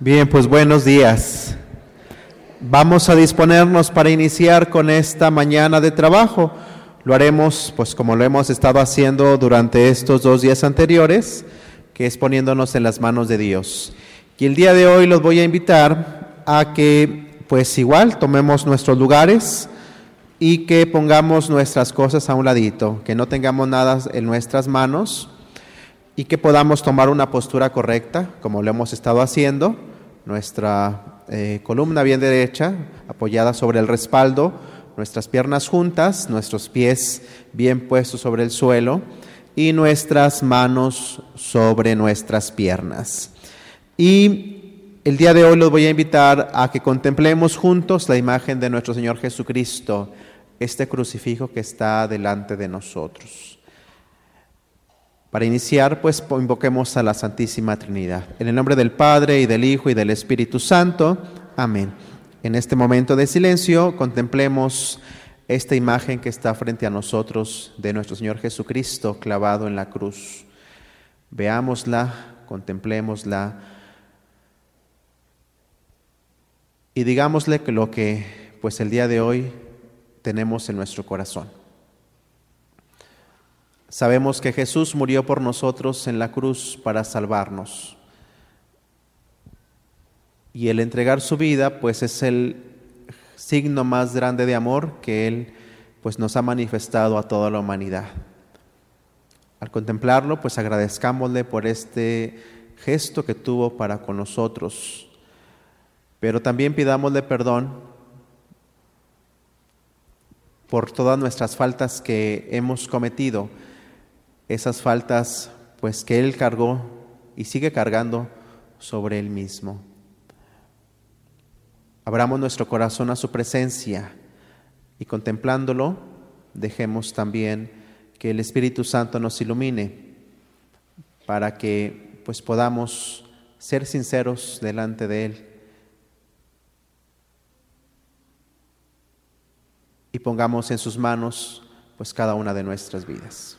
Bien, pues buenos días. Vamos a disponernos para iniciar con esta mañana de trabajo. Lo haremos, pues como lo hemos estado haciendo durante estos dos días anteriores, que es poniéndonos en las manos de Dios. Y el día de hoy los voy a invitar a que, pues igual, tomemos nuestros lugares y que pongamos nuestras cosas a un ladito, que no tengamos nada en nuestras manos y que podamos tomar una postura correcta, como lo hemos estado haciendo, nuestra eh, columna bien derecha, apoyada sobre el respaldo, nuestras piernas juntas, nuestros pies bien puestos sobre el suelo y nuestras manos sobre nuestras piernas. Y el día de hoy los voy a invitar a que contemplemos juntos la imagen de nuestro Señor Jesucristo, este crucifijo que está delante de nosotros. Para iniciar, pues invoquemos a la Santísima Trinidad. En el nombre del Padre y del Hijo y del Espíritu Santo. Amén. En este momento de silencio contemplemos esta imagen que está frente a nosotros de nuestro Señor Jesucristo clavado en la cruz. Veámosla, contemplémosla y digámosle lo que pues el día de hoy tenemos en nuestro corazón. Sabemos que Jesús murió por nosotros en la cruz para salvarnos. Y el entregar su vida, pues es el signo más grande de amor que Él pues nos ha manifestado a toda la humanidad. Al contemplarlo, pues agradezcámosle por este gesto que tuvo para con nosotros, pero también pidámosle perdón por todas nuestras faltas que hemos cometido esas faltas pues que Él cargó y sigue cargando sobre Él mismo. Abramos nuestro corazón a su presencia y contemplándolo dejemos también que el Espíritu Santo nos ilumine para que pues podamos ser sinceros delante de Él y pongamos en sus manos pues cada una de nuestras vidas.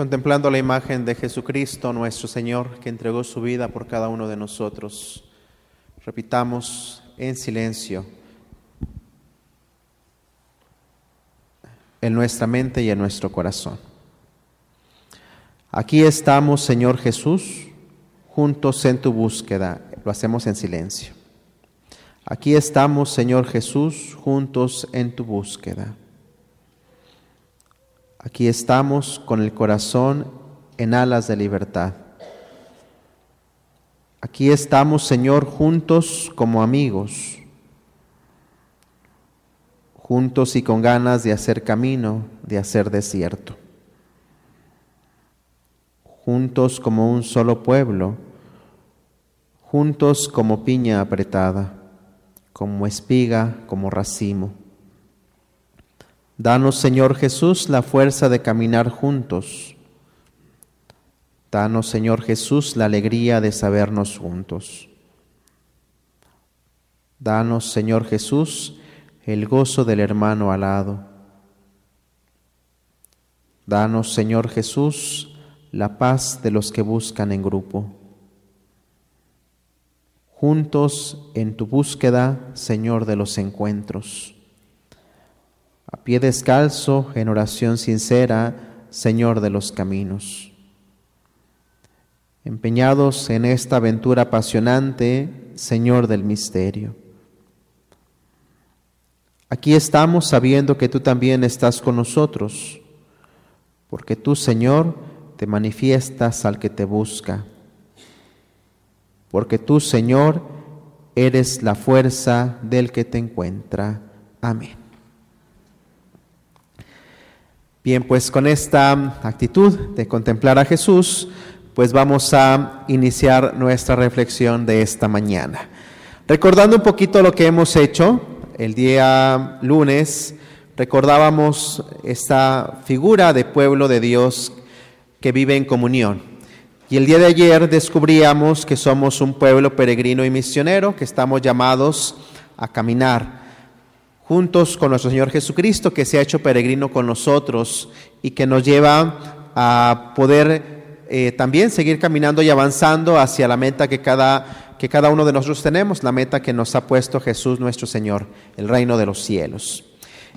Contemplando la imagen de Jesucristo, nuestro Señor, que entregó su vida por cada uno de nosotros, repitamos en silencio en nuestra mente y en nuestro corazón. Aquí estamos, Señor Jesús, juntos en tu búsqueda. Lo hacemos en silencio. Aquí estamos, Señor Jesús, juntos en tu búsqueda. Aquí estamos con el corazón en alas de libertad. Aquí estamos, Señor, juntos como amigos, juntos y con ganas de hacer camino, de hacer desierto, juntos como un solo pueblo, juntos como piña apretada, como espiga, como racimo Danos, Señor Jesús, la fuerza de caminar juntos. Danos, Señor Jesús, la alegría de sabernos juntos. Danos, Señor Jesús, el gozo del hermano alado. Danos, Señor Jesús, la paz de los que buscan en grupo. Juntos en tu búsqueda, Señor de los encuentros. Pie descalzo, en oración sincera, Señor de los caminos. Empeñados en esta aventura apasionante, Señor del misterio. Aquí estamos sabiendo que tú también estás con nosotros, porque tú, Señor, te manifiestas al que te busca, porque tú, Señor, eres la fuerza del que te encuentra. Amén. Bien, pues con esta actitud de contemplar a Jesús, pues vamos a iniciar nuestra reflexión de esta mañana. Recordando un poquito lo que hemos hecho, el día lunes recordábamos esta figura de pueblo de Dios que vive en comunión. Y el día de ayer descubríamos que somos un pueblo peregrino y misionero, que estamos llamados a caminar juntos con nuestro Señor Jesucristo, que se ha hecho peregrino con nosotros y que nos lleva a poder eh, también seguir caminando y avanzando hacia la meta que cada que cada uno de nosotros tenemos, la meta que nos ha puesto Jesús nuestro Señor, el reino de los cielos.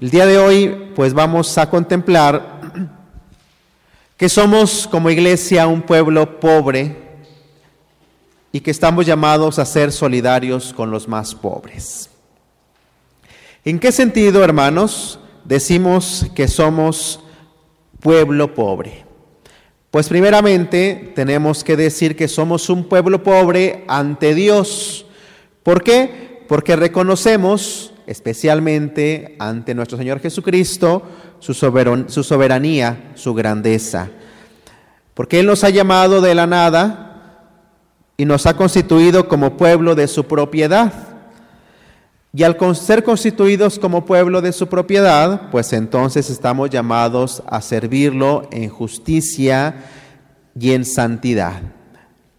El día de hoy, pues vamos a contemplar que somos como iglesia un pueblo pobre y que estamos llamados a ser solidarios con los más pobres. ¿En qué sentido, hermanos, decimos que somos pueblo pobre? Pues primeramente tenemos que decir que somos un pueblo pobre ante Dios. ¿Por qué? Porque reconocemos, especialmente ante nuestro Señor Jesucristo, su, soberanía, su grandeza. Porque Él nos ha llamado de la nada y nos ha constituido como pueblo de su propiedad. Y al ser constituidos como pueblo de su propiedad, pues entonces estamos llamados a servirlo en justicia y en santidad.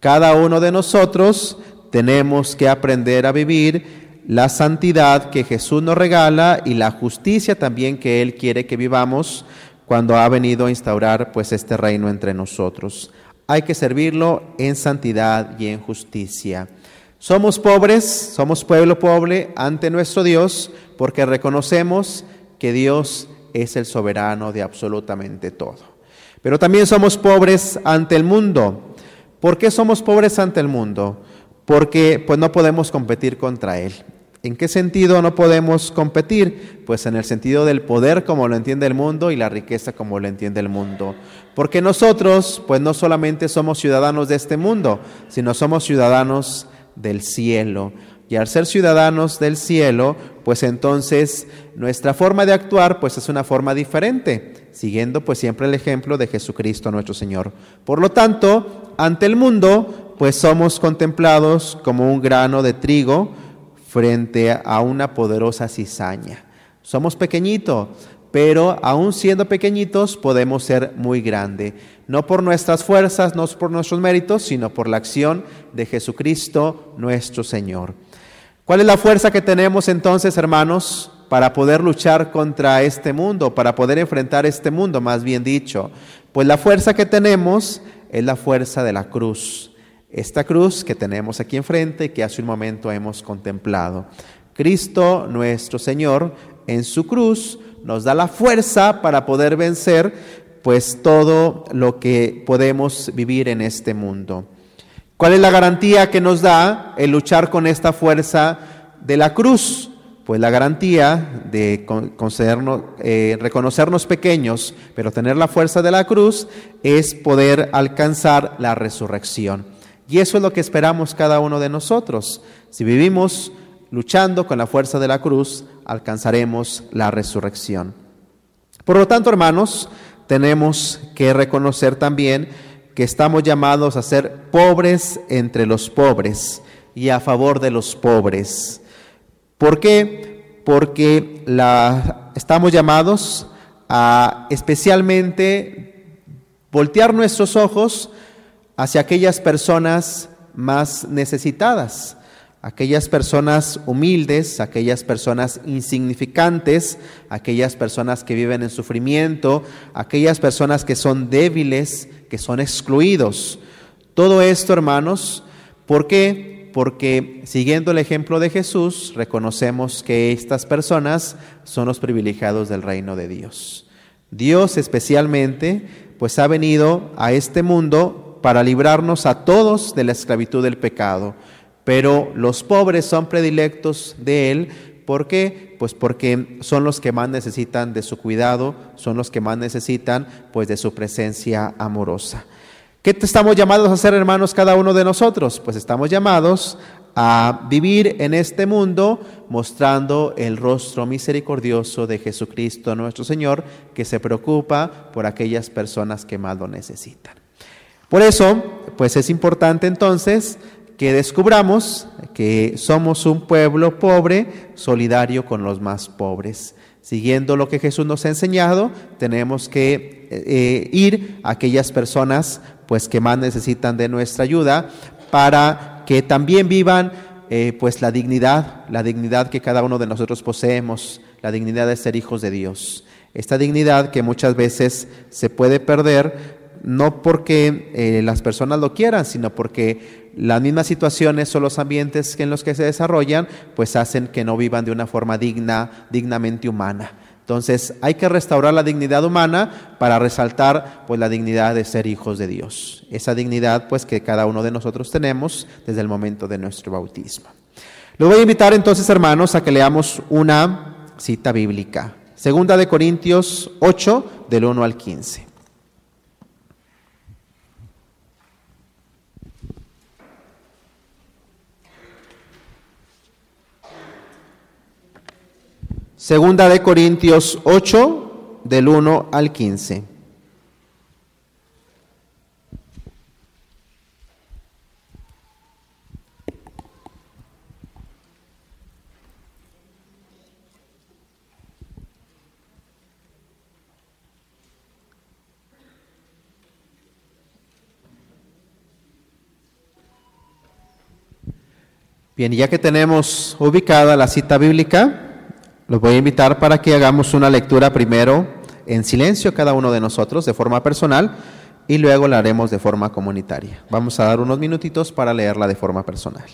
Cada uno de nosotros tenemos que aprender a vivir la santidad que Jesús nos regala y la justicia también que Él quiere que vivamos cuando ha venido a instaurar pues este reino entre nosotros. Hay que servirlo en santidad y en justicia. Somos pobres, somos pueblo pobre ante nuestro Dios porque reconocemos que Dios es el soberano de absolutamente todo. Pero también somos pobres ante el mundo. ¿Por qué somos pobres ante el mundo? Porque pues no podemos competir contra él. ¿En qué sentido no podemos competir? Pues en el sentido del poder como lo entiende el mundo y la riqueza como lo entiende el mundo. Porque nosotros pues no solamente somos ciudadanos de este mundo, sino somos ciudadanos del cielo. Y al ser ciudadanos del cielo, pues entonces nuestra forma de actuar pues es una forma diferente, siguiendo pues siempre el ejemplo de Jesucristo nuestro Señor. Por lo tanto, ante el mundo pues somos contemplados como un grano de trigo frente a una poderosa cizaña. Somos pequeñitos, pero aún siendo pequeñitos podemos ser muy grandes no por nuestras fuerzas, no por nuestros méritos, sino por la acción de Jesucristo nuestro Señor. ¿Cuál es la fuerza que tenemos entonces, hermanos, para poder luchar contra este mundo, para poder enfrentar este mundo, más bien dicho? Pues la fuerza que tenemos es la fuerza de la cruz. Esta cruz que tenemos aquí enfrente que hace un momento hemos contemplado. Cristo nuestro Señor en su cruz nos da la fuerza para poder vencer pues todo lo que podemos vivir en este mundo. ¿Cuál es la garantía que nos da el luchar con esta fuerza de la cruz? Pues la garantía de eh, reconocernos pequeños, pero tener la fuerza de la cruz, es poder alcanzar la resurrección. Y eso es lo que esperamos cada uno de nosotros. Si vivimos luchando con la fuerza de la cruz, alcanzaremos la resurrección. Por lo tanto, hermanos, tenemos que reconocer también que estamos llamados a ser pobres entre los pobres y a favor de los pobres. ¿Por qué? Porque estamos llamados a especialmente voltear nuestros ojos hacia aquellas personas más necesitadas, aquellas personas humildes, aquellas personas insignificantes, aquellas personas que viven en sufrimiento, aquellas personas que son débiles, que son excluidos. Todo esto, hermanos, ¿por qué? Porque siguiendo el ejemplo de Jesús, reconocemos que estas personas son los privilegiados del reino de Dios. Dios especialmente, pues ha venido a este mundo para librarnos a todos de la esclavitud del pecado pero los pobres son predilectos de Él. ¿Por qué? Pues porque son los que más necesitan de su cuidado, son los que más necesitan pues de su presencia amorosa. ¿Qué estamos llamados a hacer, hermanos, cada uno de nosotros? Pues estamos llamados a vivir en este mundo mostrando el rostro misericordioso de Jesucristo nuestro Señor, que se preocupa por aquellas personas que más lo necesitan. Por eso, pues es importante entonces que descubramos que somos un pueblo pobre, solidario con los más pobres. Siguiendo lo que Jesús nos ha enseñado, tenemos que eh, ir a aquellas personas pues que más necesitan de nuestra ayuda para que también vivan eh, pues la dignidad, la dignidad que cada uno de nosotros poseemos, la dignidad de ser hijos de Dios. Esta dignidad que muchas veces se puede perder no porque eh, las personas lo quieran, sino porque las mismas situaciones o los ambientes en los que se desarrollan, pues hacen que no vivan de una forma digna, dignamente humana. Entonces hay que restaurar la dignidad humana para resaltar pues la dignidad de ser hijos de Dios. Esa dignidad pues que cada uno de nosotros tenemos desde el momento de nuestro bautismo. Lo voy a invitar entonces hermanos a que leamos una cita bíblica. Segunda de Corintios 8 del 1 al 15. Segunda de Corintios 8, del 1 al 15. Bien, ya que tenemos ubicada la cita bíblica, los voy a invitar para que hagamos una lectura primero en silencio cada uno de nosotros de forma personal y luego la haremos de forma comunitaria. Vamos a dar unos minutitos para leerla de forma personal.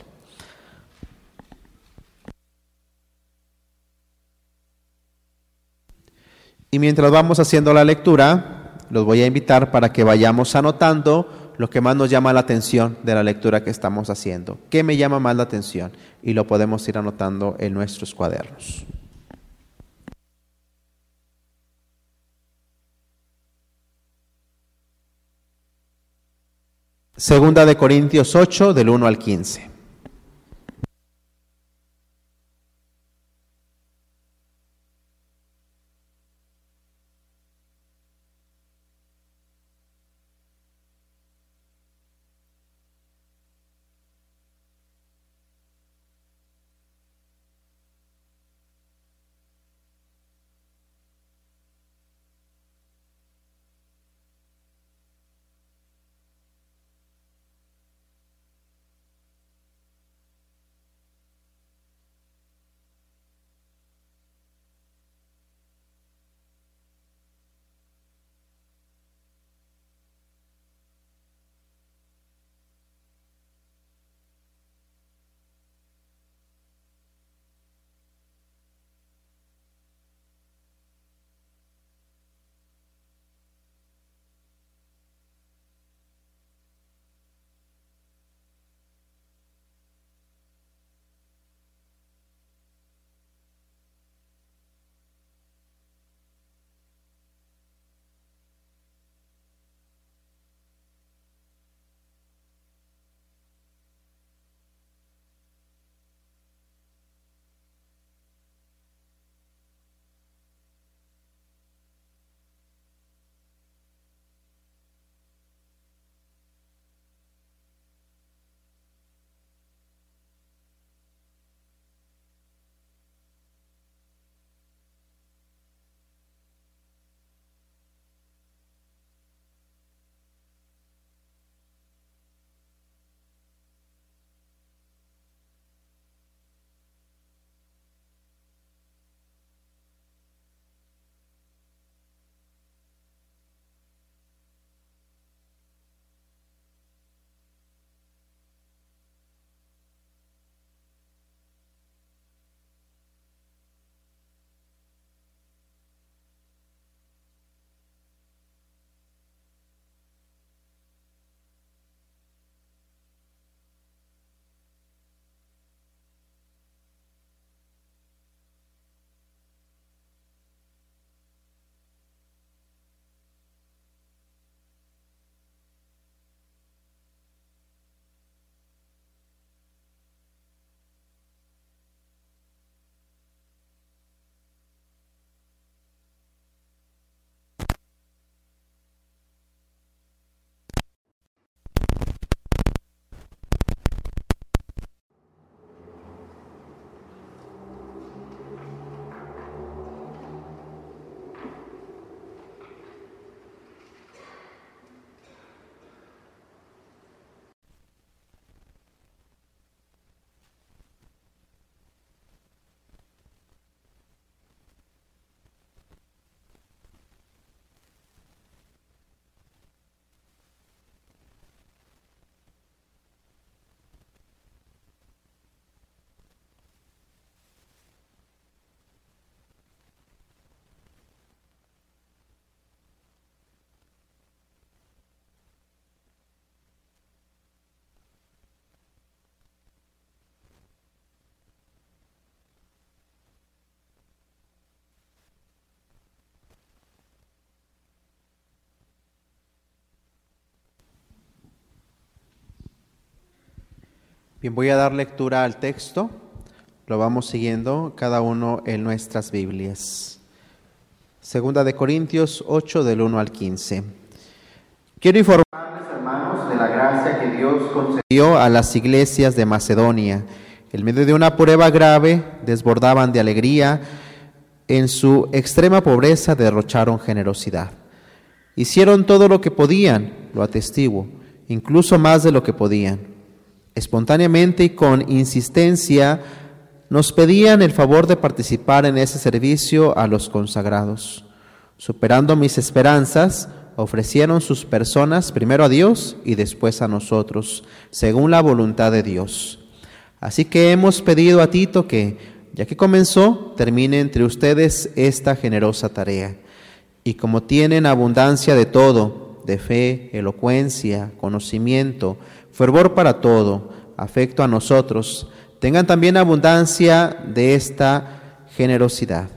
Y mientras vamos haciendo la lectura, los voy a invitar para que vayamos anotando lo que más nos llama la atención de la lectura que estamos haciendo. ¿Qué me llama más la atención? Y lo podemos ir anotando en nuestros cuadernos. Segunda de Corintios 8, del 1 al 15. Bien, voy a dar lectura al texto. Lo vamos siguiendo cada uno en nuestras Biblias. Segunda de Corintios 8 del 1 al 15. Quiero informarles, hermanos, de la gracia que Dios concedió a las iglesias de Macedonia. En medio de una prueba grave, desbordaban de alegría. En su extrema pobreza derrocharon generosidad. Hicieron todo lo que podían, lo atestiguo, incluso más de lo que podían espontáneamente y con insistencia nos pedían el favor de participar en ese servicio a los consagrados. Superando mis esperanzas, ofrecieron sus personas primero a Dios y después a nosotros, según la voluntad de Dios. Así que hemos pedido a Tito que, ya que comenzó, termine entre ustedes esta generosa tarea. Y como tienen abundancia de todo, de fe, elocuencia, conocimiento, fervor para todo, afecto a nosotros, tengan también abundancia de esta generosidad.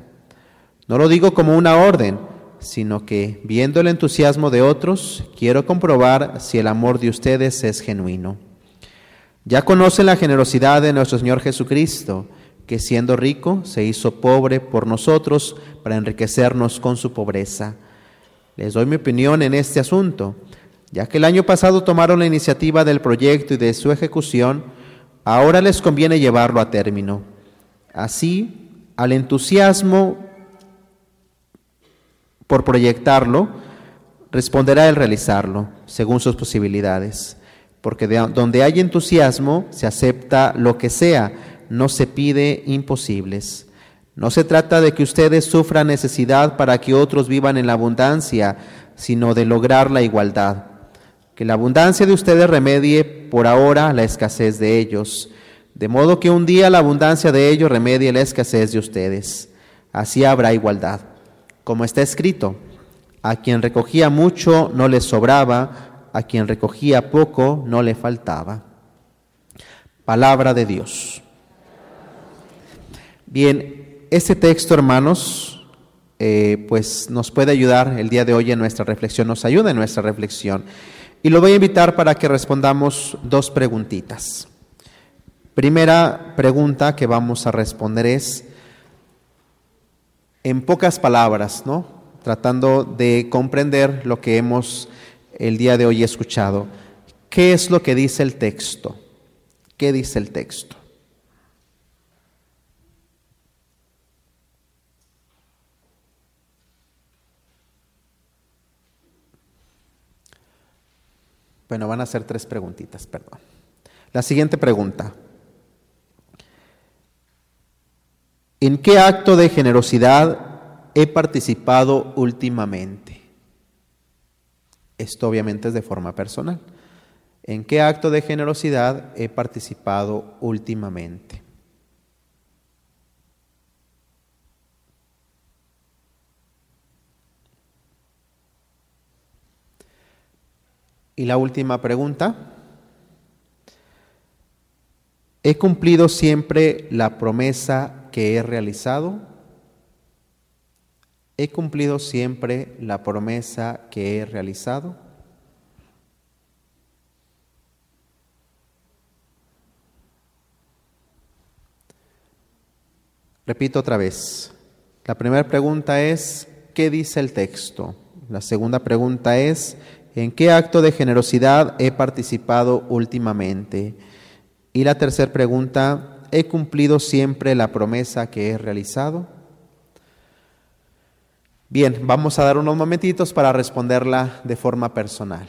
No lo digo como una orden, sino que, viendo el entusiasmo de otros, quiero comprobar si el amor de ustedes es genuino. Ya conocen la generosidad de nuestro Señor Jesucristo, que siendo rico se hizo pobre por nosotros para enriquecernos con su pobreza. Les doy mi opinión en este asunto. Ya que el año pasado tomaron la iniciativa del proyecto y de su ejecución, ahora les conviene llevarlo a término. Así, al entusiasmo por proyectarlo, responderá el realizarlo, según sus posibilidades. Porque donde hay entusiasmo, se acepta lo que sea, no se pide imposibles. No se trata de que ustedes sufran necesidad para que otros vivan en la abundancia, sino de lograr la igualdad que la abundancia de ustedes remedie por ahora la escasez de ellos, de modo que un día la abundancia de ellos remedie la escasez de ustedes. Así habrá igualdad. Como está escrito, a quien recogía mucho no le sobraba, a quien recogía poco no le faltaba. Palabra de Dios. Bien, este texto, hermanos, eh, pues nos puede ayudar el día de hoy en nuestra reflexión, nos ayuda en nuestra reflexión. Y lo voy a invitar para que respondamos dos preguntitas. Primera pregunta que vamos a responder es, en pocas palabras, ¿no? Tratando de comprender lo que hemos el día de hoy escuchado. ¿Qué es lo que dice el texto? ¿Qué dice el texto? Bueno, van a ser tres preguntitas, perdón. La siguiente pregunta. ¿En qué acto de generosidad he participado últimamente? Esto obviamente es de forma personal. ¿En qué acto de generosidad he participado últimamente? Y la última pregunta. ¿He cumplido siempre la promesa que he realizado? ¿He cumplido siempre la promesa que he realizado? Repito otra vez. La primera pregunta es, ¿qué dice el texto? La segunda pregunta es, ¿En qué acto de generosidad he participado últimamente? Y la tercera pregunta, ¿he cumplido siempre la promesa que he realizado? Bien, vamos a dar unos momentitos para responderla de forma personal.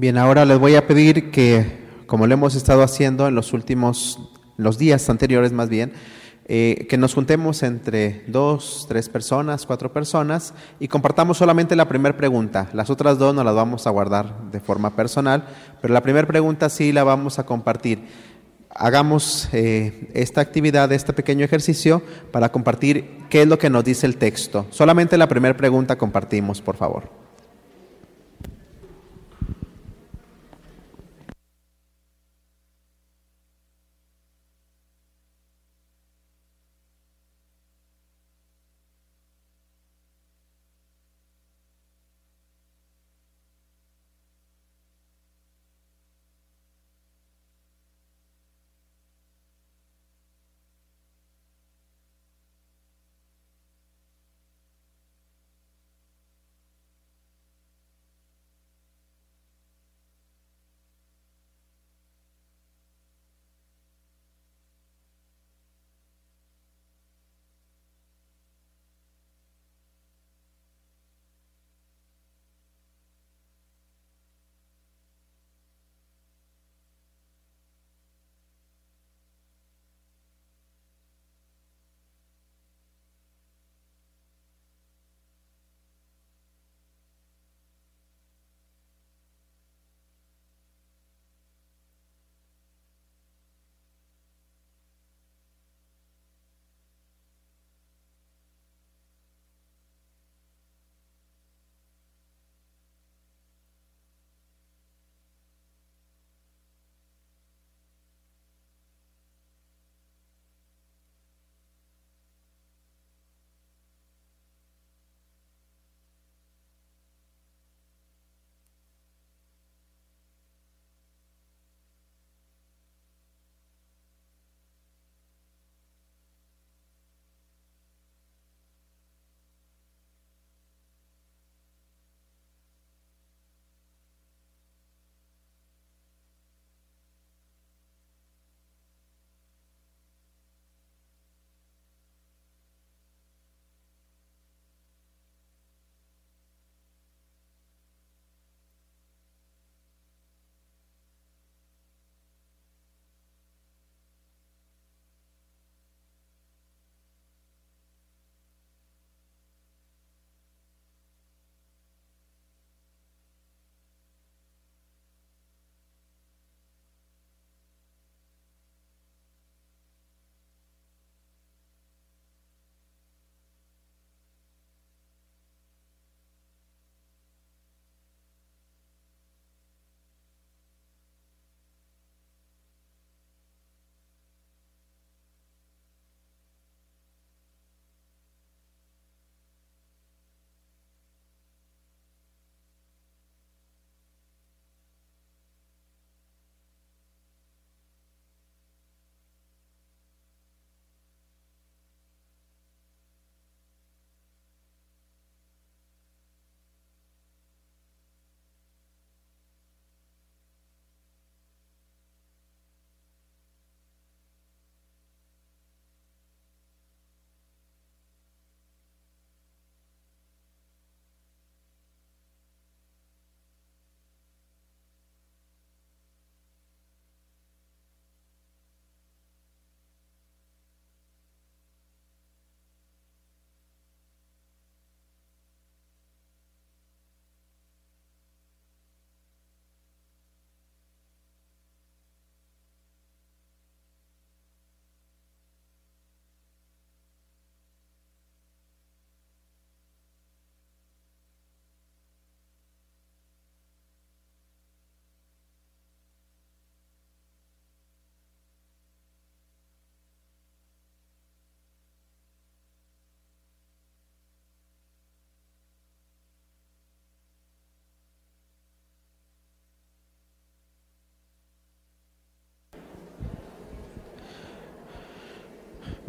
Bien, ahora les voy a pedir que, como lo hemos estado haciendo en los últimos, los días anteriores más bien, eh, que nos juntemos entre dos, tres personas, cuatro personas y compartamos solamente la primera pregunta. Las otras dos nos las vamos a guardar de forma personal, pero la primera pregunta sí la vamos a compartir. Hagamos eh, esta actividad, este pequeño ejercicio para compartir qué es lo que nos dice el texto. Solamente la primera pregunta compartimos, por favor.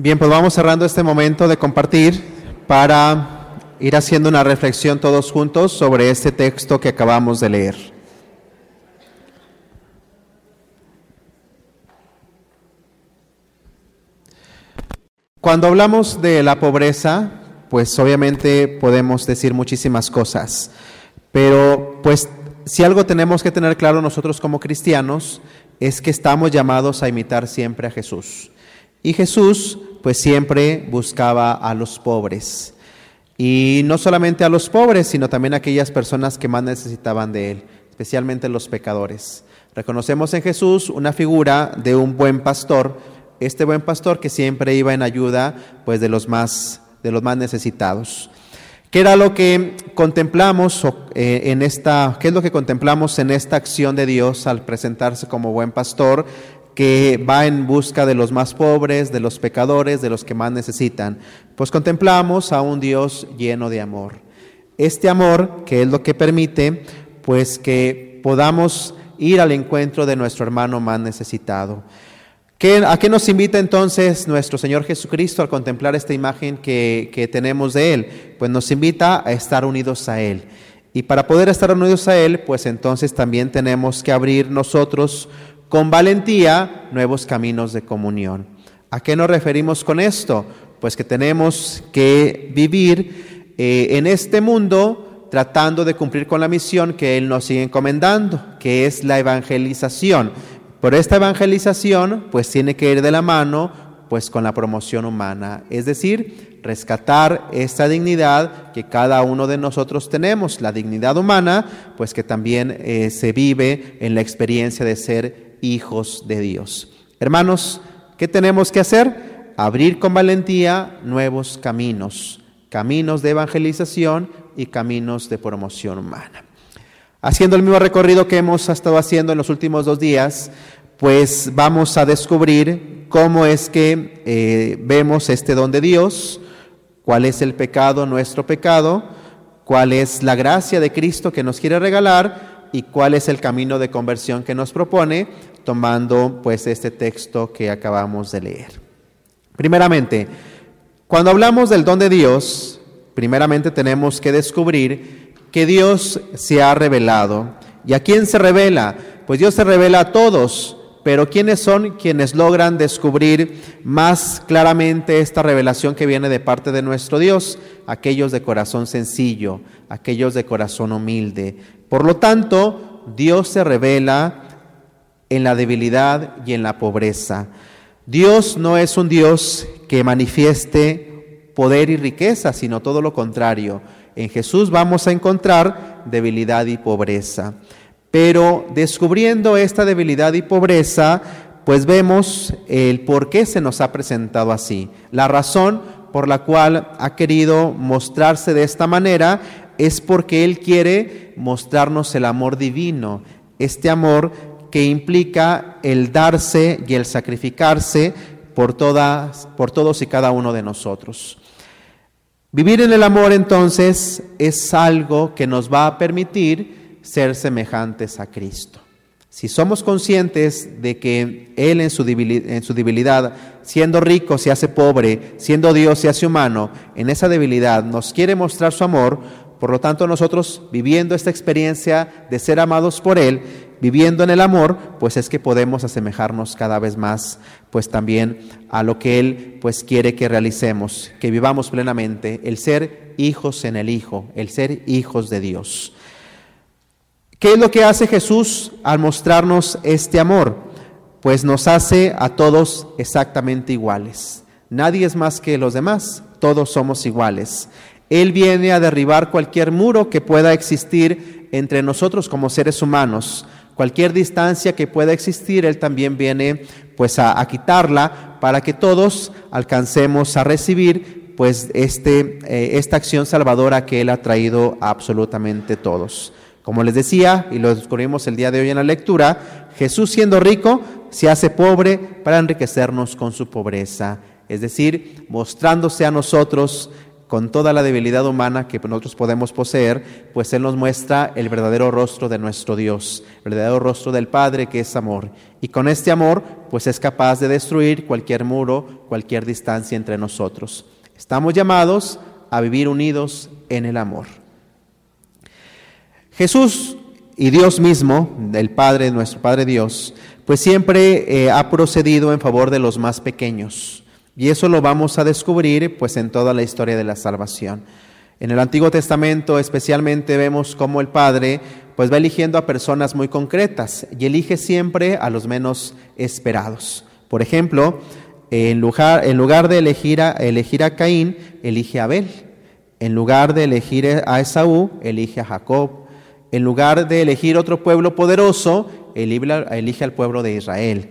Bien, pues vamos cerrando este momento de compartir para ir haciendo una reflexión todos juntos sobre este texto que acabamos de leer. Cuando hablamos de la pobreza, pues obviamente podemos decir muchísimas cosas, pero pues si algo tenemos que tener claro nosotros como cristianos es que estamos llamados a imitar siempre a Jesús. Y Jesús pues siempre buscaba a los pobres. Y no solamente a los pobres, sino también a aquellas personas que más necesitaban de Él, especialmente los pecadores. Reconocemos en Jesús una figura de un buen pastor, este buen pastor que siempre iba en ayuda pues de los más de los más necesitados. ¿Qué era lo que contemplamos eh, en esta, qué es lo que contemplamos en esta acción de Dios al presentarse como buen pastor que va en busca de los más pobres, de los pecadores, de los que más necesitan? Pues contemplamos a un Dios lleno de amor. Este amor, que es lo que permite, pues que podamos ir al encuentro de nuestro hermano más necesitado. ¿A qué nos invita entonces nuestro Señor Jesucristo al contemplar esta imagen que, que, tenemos de Él? Pues nos invita a estar unidos a Él. Y para poder estar unidos a Él, pues entonces también tenemos que abrir nosotros con valentía nuevos caminos de comunión. ¿A qué nos referimos con esto? Pues que tenemos que vivir eh, en este mundo tratando de cumplir con la misión que Él nos sigue encomendando, que es la evangelización pero esta evangelización pues tiene que ir de la mano pues con la promoción humana, es decir, rescatar esta dignidad que cada uno de nosotros tenemos, la dignidad humana, pues que también eh, se vive en la experiencia de ser hijos de Dios. Hermanos, ¿qué tenemos que hacer? Abrir con valentía nuevos caminos, caminos de evangelización y caminos de promoción humana. Haciendo el mismo recorrido que hemos estado haciendo en los últimos dos días, pues vamos a descubrir cómo es que eh, vemos este don de Dios, cuál es el pecado, nuestro pecado, cuál es la gracia de Cristo que nos quiere regalar y cuál es el camino de conversión que nos propone, tomando pues este texto que acabamos de leer. Primeramente, cuando hablamos del don de Dios, primeramente tenemos que descubrir que Dios se ha revelado. ¿Y a quién se revela? Pues Dios se revela a todos, pero ¿quiénes son quienes logran descubrir más claramente esta revelación que viene de parte de nuestro Dios? Aquellos de corazón sencillo, aquellos de corazón humilde. Por lo tanto, Dios se revela en la debilidad y en la pobreza. Dios no es un Dios que manifieste poder y riqueza, sino todo lo contrario. En Jesús vamos a encontrar debilidad y pobreza. Pero descubriendo esta debilidad y pobreza, pues vemos el por qué se nos ha presentado así. La razón por la cual ha querido mostrarse de esta manera es porque Él quiere mostrarnos el amor divino, este amor que implica el darse y el sacrificarse por, todas, por todos y cada uno de nosotros. Vivir en el amor entonces es algo que nos va a permitir ser semejantes a Cristo. Si somos conscientes de que Él en su, debilidad, siendo rico se hace pobre, siendo Dios se hace humano, en esa debilidad nos quiere mostrar su amor, por lo tanto nosotros viviendo esta experiencia de ser amados por Él, viviendo en el amor, pues es que podemos asemejarnos cada vez más, pues también a lo que Él pues quiere que realicemos, que vivamos plenamente, el ser hijos en el Hijo, el ser hijos de Dios. ¿Qué es lo que hace Jesús al mostrarnos este amor? Pues nos hace a todos exactamente iguales. Nadie es más que los demás, todos somos iguales. Él viene a derribar cualquier muro que pueda existir entre nosotros como seres humanos, Cualquier distancia que pueda existir, Él también viene pues a, quitarla para que todos alcancemos a recibir pues este, eh, esta acción salvadora que Él ha traído a absolutamente todos. Como les decía, y lo descubrimos el día de hoy en la lectura, Jesús siendo rico se hace pobre para enriquecernos con su pobreza, es decir, mostrándose a nosotros con toda la debilidad humana que nosotros podemos poseer, pues Él nos muestra el verdadero rostro de nuestro Dios, el verdadero rostro del Padre que es amor. Y con este amor, pues es capaz de destruir cualquier muro, cualquier distancia entre nosotros. Estamos llamados a vivir unidos en el amor. Jesús y Dios mismo, el Padre, nuestro Padre Dios, pues siempre eh, ha procedido en favor de los más pequeños. Y eso lo vamos a descubrir pues en toda la historia de la salvación. En el Antiguo Testamento especialmente vemos cómo el Padre pues va eligiendo a personas muy concretas y elige siempre a los menos esperados. Por ejemplo, en lugar, en lugar de elegir a, elegir a Caín, elige a Abel. En lugar de elegir a Esaú, elige a Jacob. En lugar de elegir otro pueblo poderoso, elige al pueblo de Israel.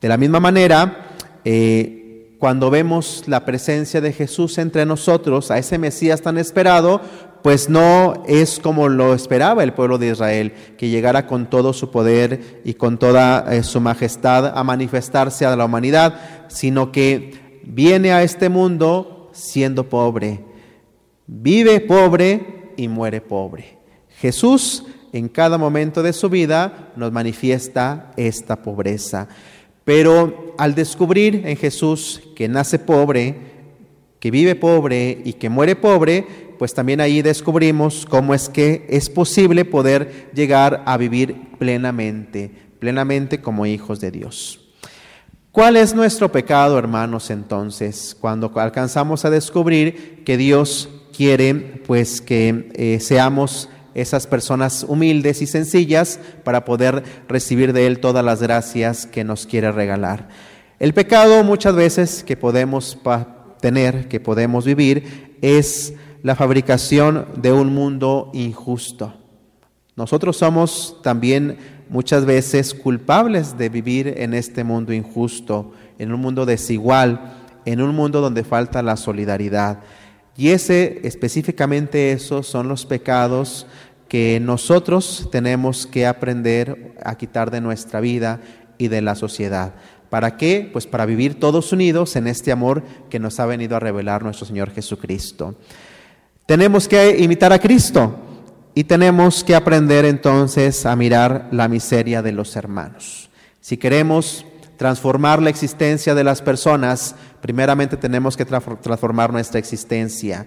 De la misma manera, eh, cuando vemos la presencia de Jesús entre nosotros, a ese Mesías tan esperado, pues no es como lo esperaba el pueblo de Israel, que llegara con todo su poder y con toda eh, su majestad a manifestarse a la humanidad, sino que viene a este mundo siendo pobre, vive pobre y muere pobre. Jesús en cada momento de su vida nos manifiesta esta pobreza. Pero al descubrir en Jesús que nace pobre, que vive pobre y que muere pobre, pues también ahí descubrimos cómo es que es posible poder llegar a vivir plenamente, plenamente como hijos de Dios. ¿Cuál es nuestro pecado, hermanos, entonces, cuando alcanzamos a descubrir que Dios quiere pues que eh, seamos esas personas humildes y sencillas para poder recibir de Él todas las gracias que nos quiere regalar. El pecado muchas veces que podemos tener, que podemos vivir, es la fabricación de un mundo injusto. Nosotros somos también muchas veces culpables de vivir en este mundo injusto, en un mundo desigual, en un mundo donde falta la solidaridad. Y ese, específicamente esos son los pecados que nosotros tenemos que aprender a quitar de nuestra vida y de la sociedad. ¿Para qué? Pues para vivir todos unidos en este amor que nos ha venido a revelar nuestro Señor Jesucristo. Tenemos que imitar a Cristo y tenemos que aprender entonces a mirar la miseria de los hermanos. Si queremos transformar la existencia de las personas, primeramente tenemos que transformar nuestra existencia.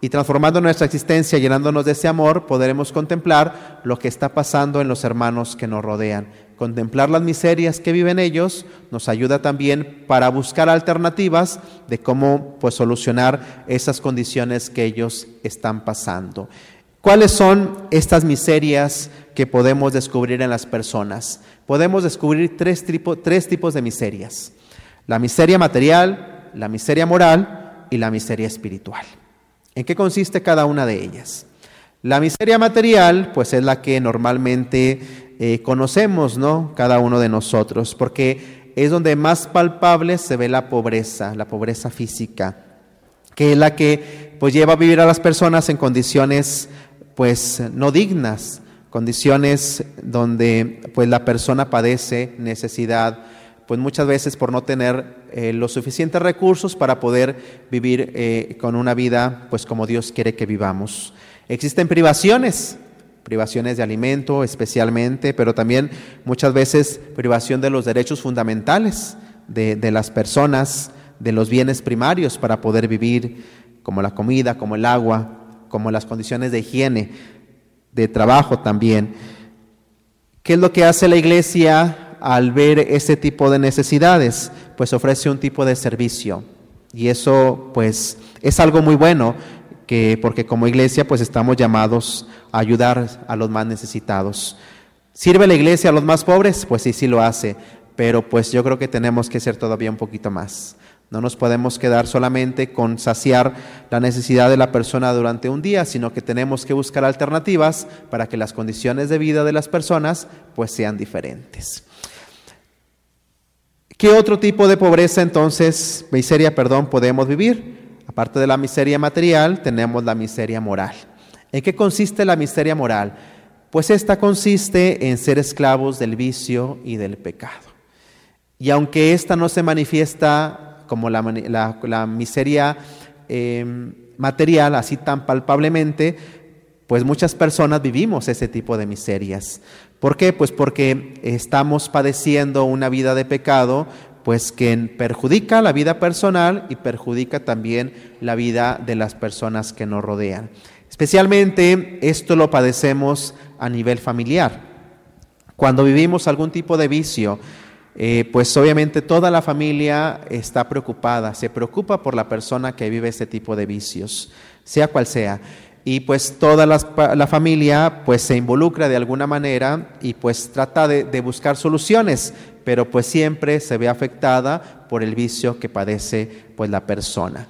Y transformando nuestra existencia, llenándonos de ese amor, podremos contemplar lo que está pasando en los hermanos que nos rodean. Contemplar las miserias que viven ellos nos ayuda también para buscar alternativas de cómo pues, solucionar esas condiciones que ellos están pasando. ¿Cuáles son estas miserias que podemos descubrir en las personas? Podemos descubrir tres, tres tipos de miserias. La miseria material, la miseria moral y la miseria espiritual. ¿En qué consiste cada una de ellas? La miseria material, pues es la que normalmente eh, conocemos, ¿no? Cada uno de nosotros, porque es donde más palpable se ve la pobreza, la pobreza física, que es la que pues lleva a vivir a las personas en condiciones pues no dignas, condiciones donde pues la persona padece necesidad, pues muchas veces por no tener eh, los suficientes recursos para poder vivir eh, con una vida pues como Dios quiere que vivamos. Existen privaciones, privaciones de alimento especialmente, pero también muchas veces privación de los derechos fundamentales de, de las personas, de los bienes primarios para poder vivir, como la comida, como el agua, como las condiciones de higiene, de trabajo también. ¿Qué es lo que hace la iglesia al ver ese tipo de necesidades, pues ofrece un tipo de servicio. Y eso pues es algo muy bueno, que, porque como iglesia pues estamos llamados a ayudar a los más necesitados. ¿Sirve la iglesia a los más pobres? Pues sí, sí lo hace, pero pues yo creo que tenemos que ser todavía un poquito más. No nos podemos quedar solamente con saciar la necesidad de la persona durante un día, sino que tenemos que buscar alternativas para que las condiciones de vida de las personas pues sean diferentes. ¿Qué otro tipo de pobreza entonces, miseria, perdón, podemos vivir? Aparte de la miseria material, tenemos la miseria moral. ¿En qué consiste la miseria moral? Pues esta consiste en ser esclavos del vicio y del pecado. Y aunque esta no se manifiesta como la, miseria em, material, así tan palpablemente, pues muchas personas vivimos ese tipo de miserias. ¿Por qué? Pues porque estamos padeciendo una vida de pecado, pues que perjudica la vida personal y perjudica también la vida de las personas que nos rodean. Especialmente esto lo padecemos a nivel familiar. Cuando vivimos algún tipo de vicio, eh, pues obviamente toda la familia está preocupada, se preocupa por la persona que vive este tipo de vicios, sea cual sea. Y pues toda la, familia pues se involucra de alguna manera y pues trata de, buscar soluciones, pero pues siempre se ve afectada por el vicio que padece pues la persona.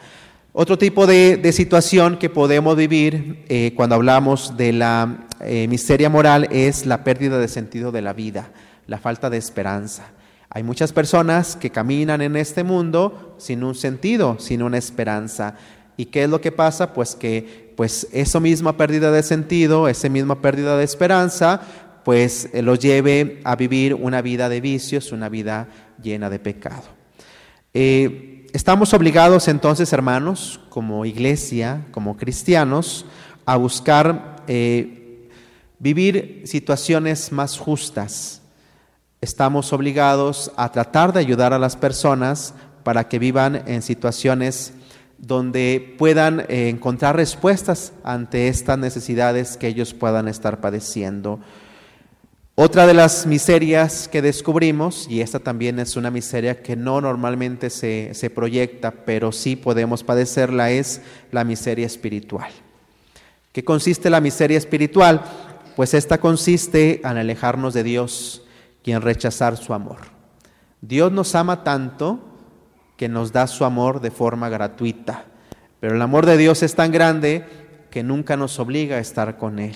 Otro tipo de, situación que podemos vivir eh, cuando hablamos de la eh, miseria moral es la pérdida de sentido de la vida, la falta de esperanza. Hay muchas personas que caminan en este mundo sin un sentido, sin una esperanza. ¿Y qué es lo que pasa? Pues que pues esa misma pérdida de sentido, esa misma pérdida de esperanza, pues eh, los lleve a vivir una vida de vicios, una vida llena de pecado. Eh, estamos obligados entonces, hermanos, como iglesia, como cristianos, a buscar eh, vivir situaciones más justas, estamos obligados a tratar de ayudar a las personas para que vivan en situaciones donde puedan eh, encontrar respuestas ante estas necesidades que ellos puedan estar padeciendo. Otra de las miserias que descubrimos, y esta también es una miseria que no normalmente se, se proyecta, pero sí podemos padecerla, es la miseria espiritual. ¿Qué consiste la miseria espiritual? Pues esta consiste en alejarnos de Dios, quien rechazar su amor. Dios nos ama tanto que nos da su amor de forma gratuita, pero el amor de Dios es tan grande que nunca nos obliga a estar con Él.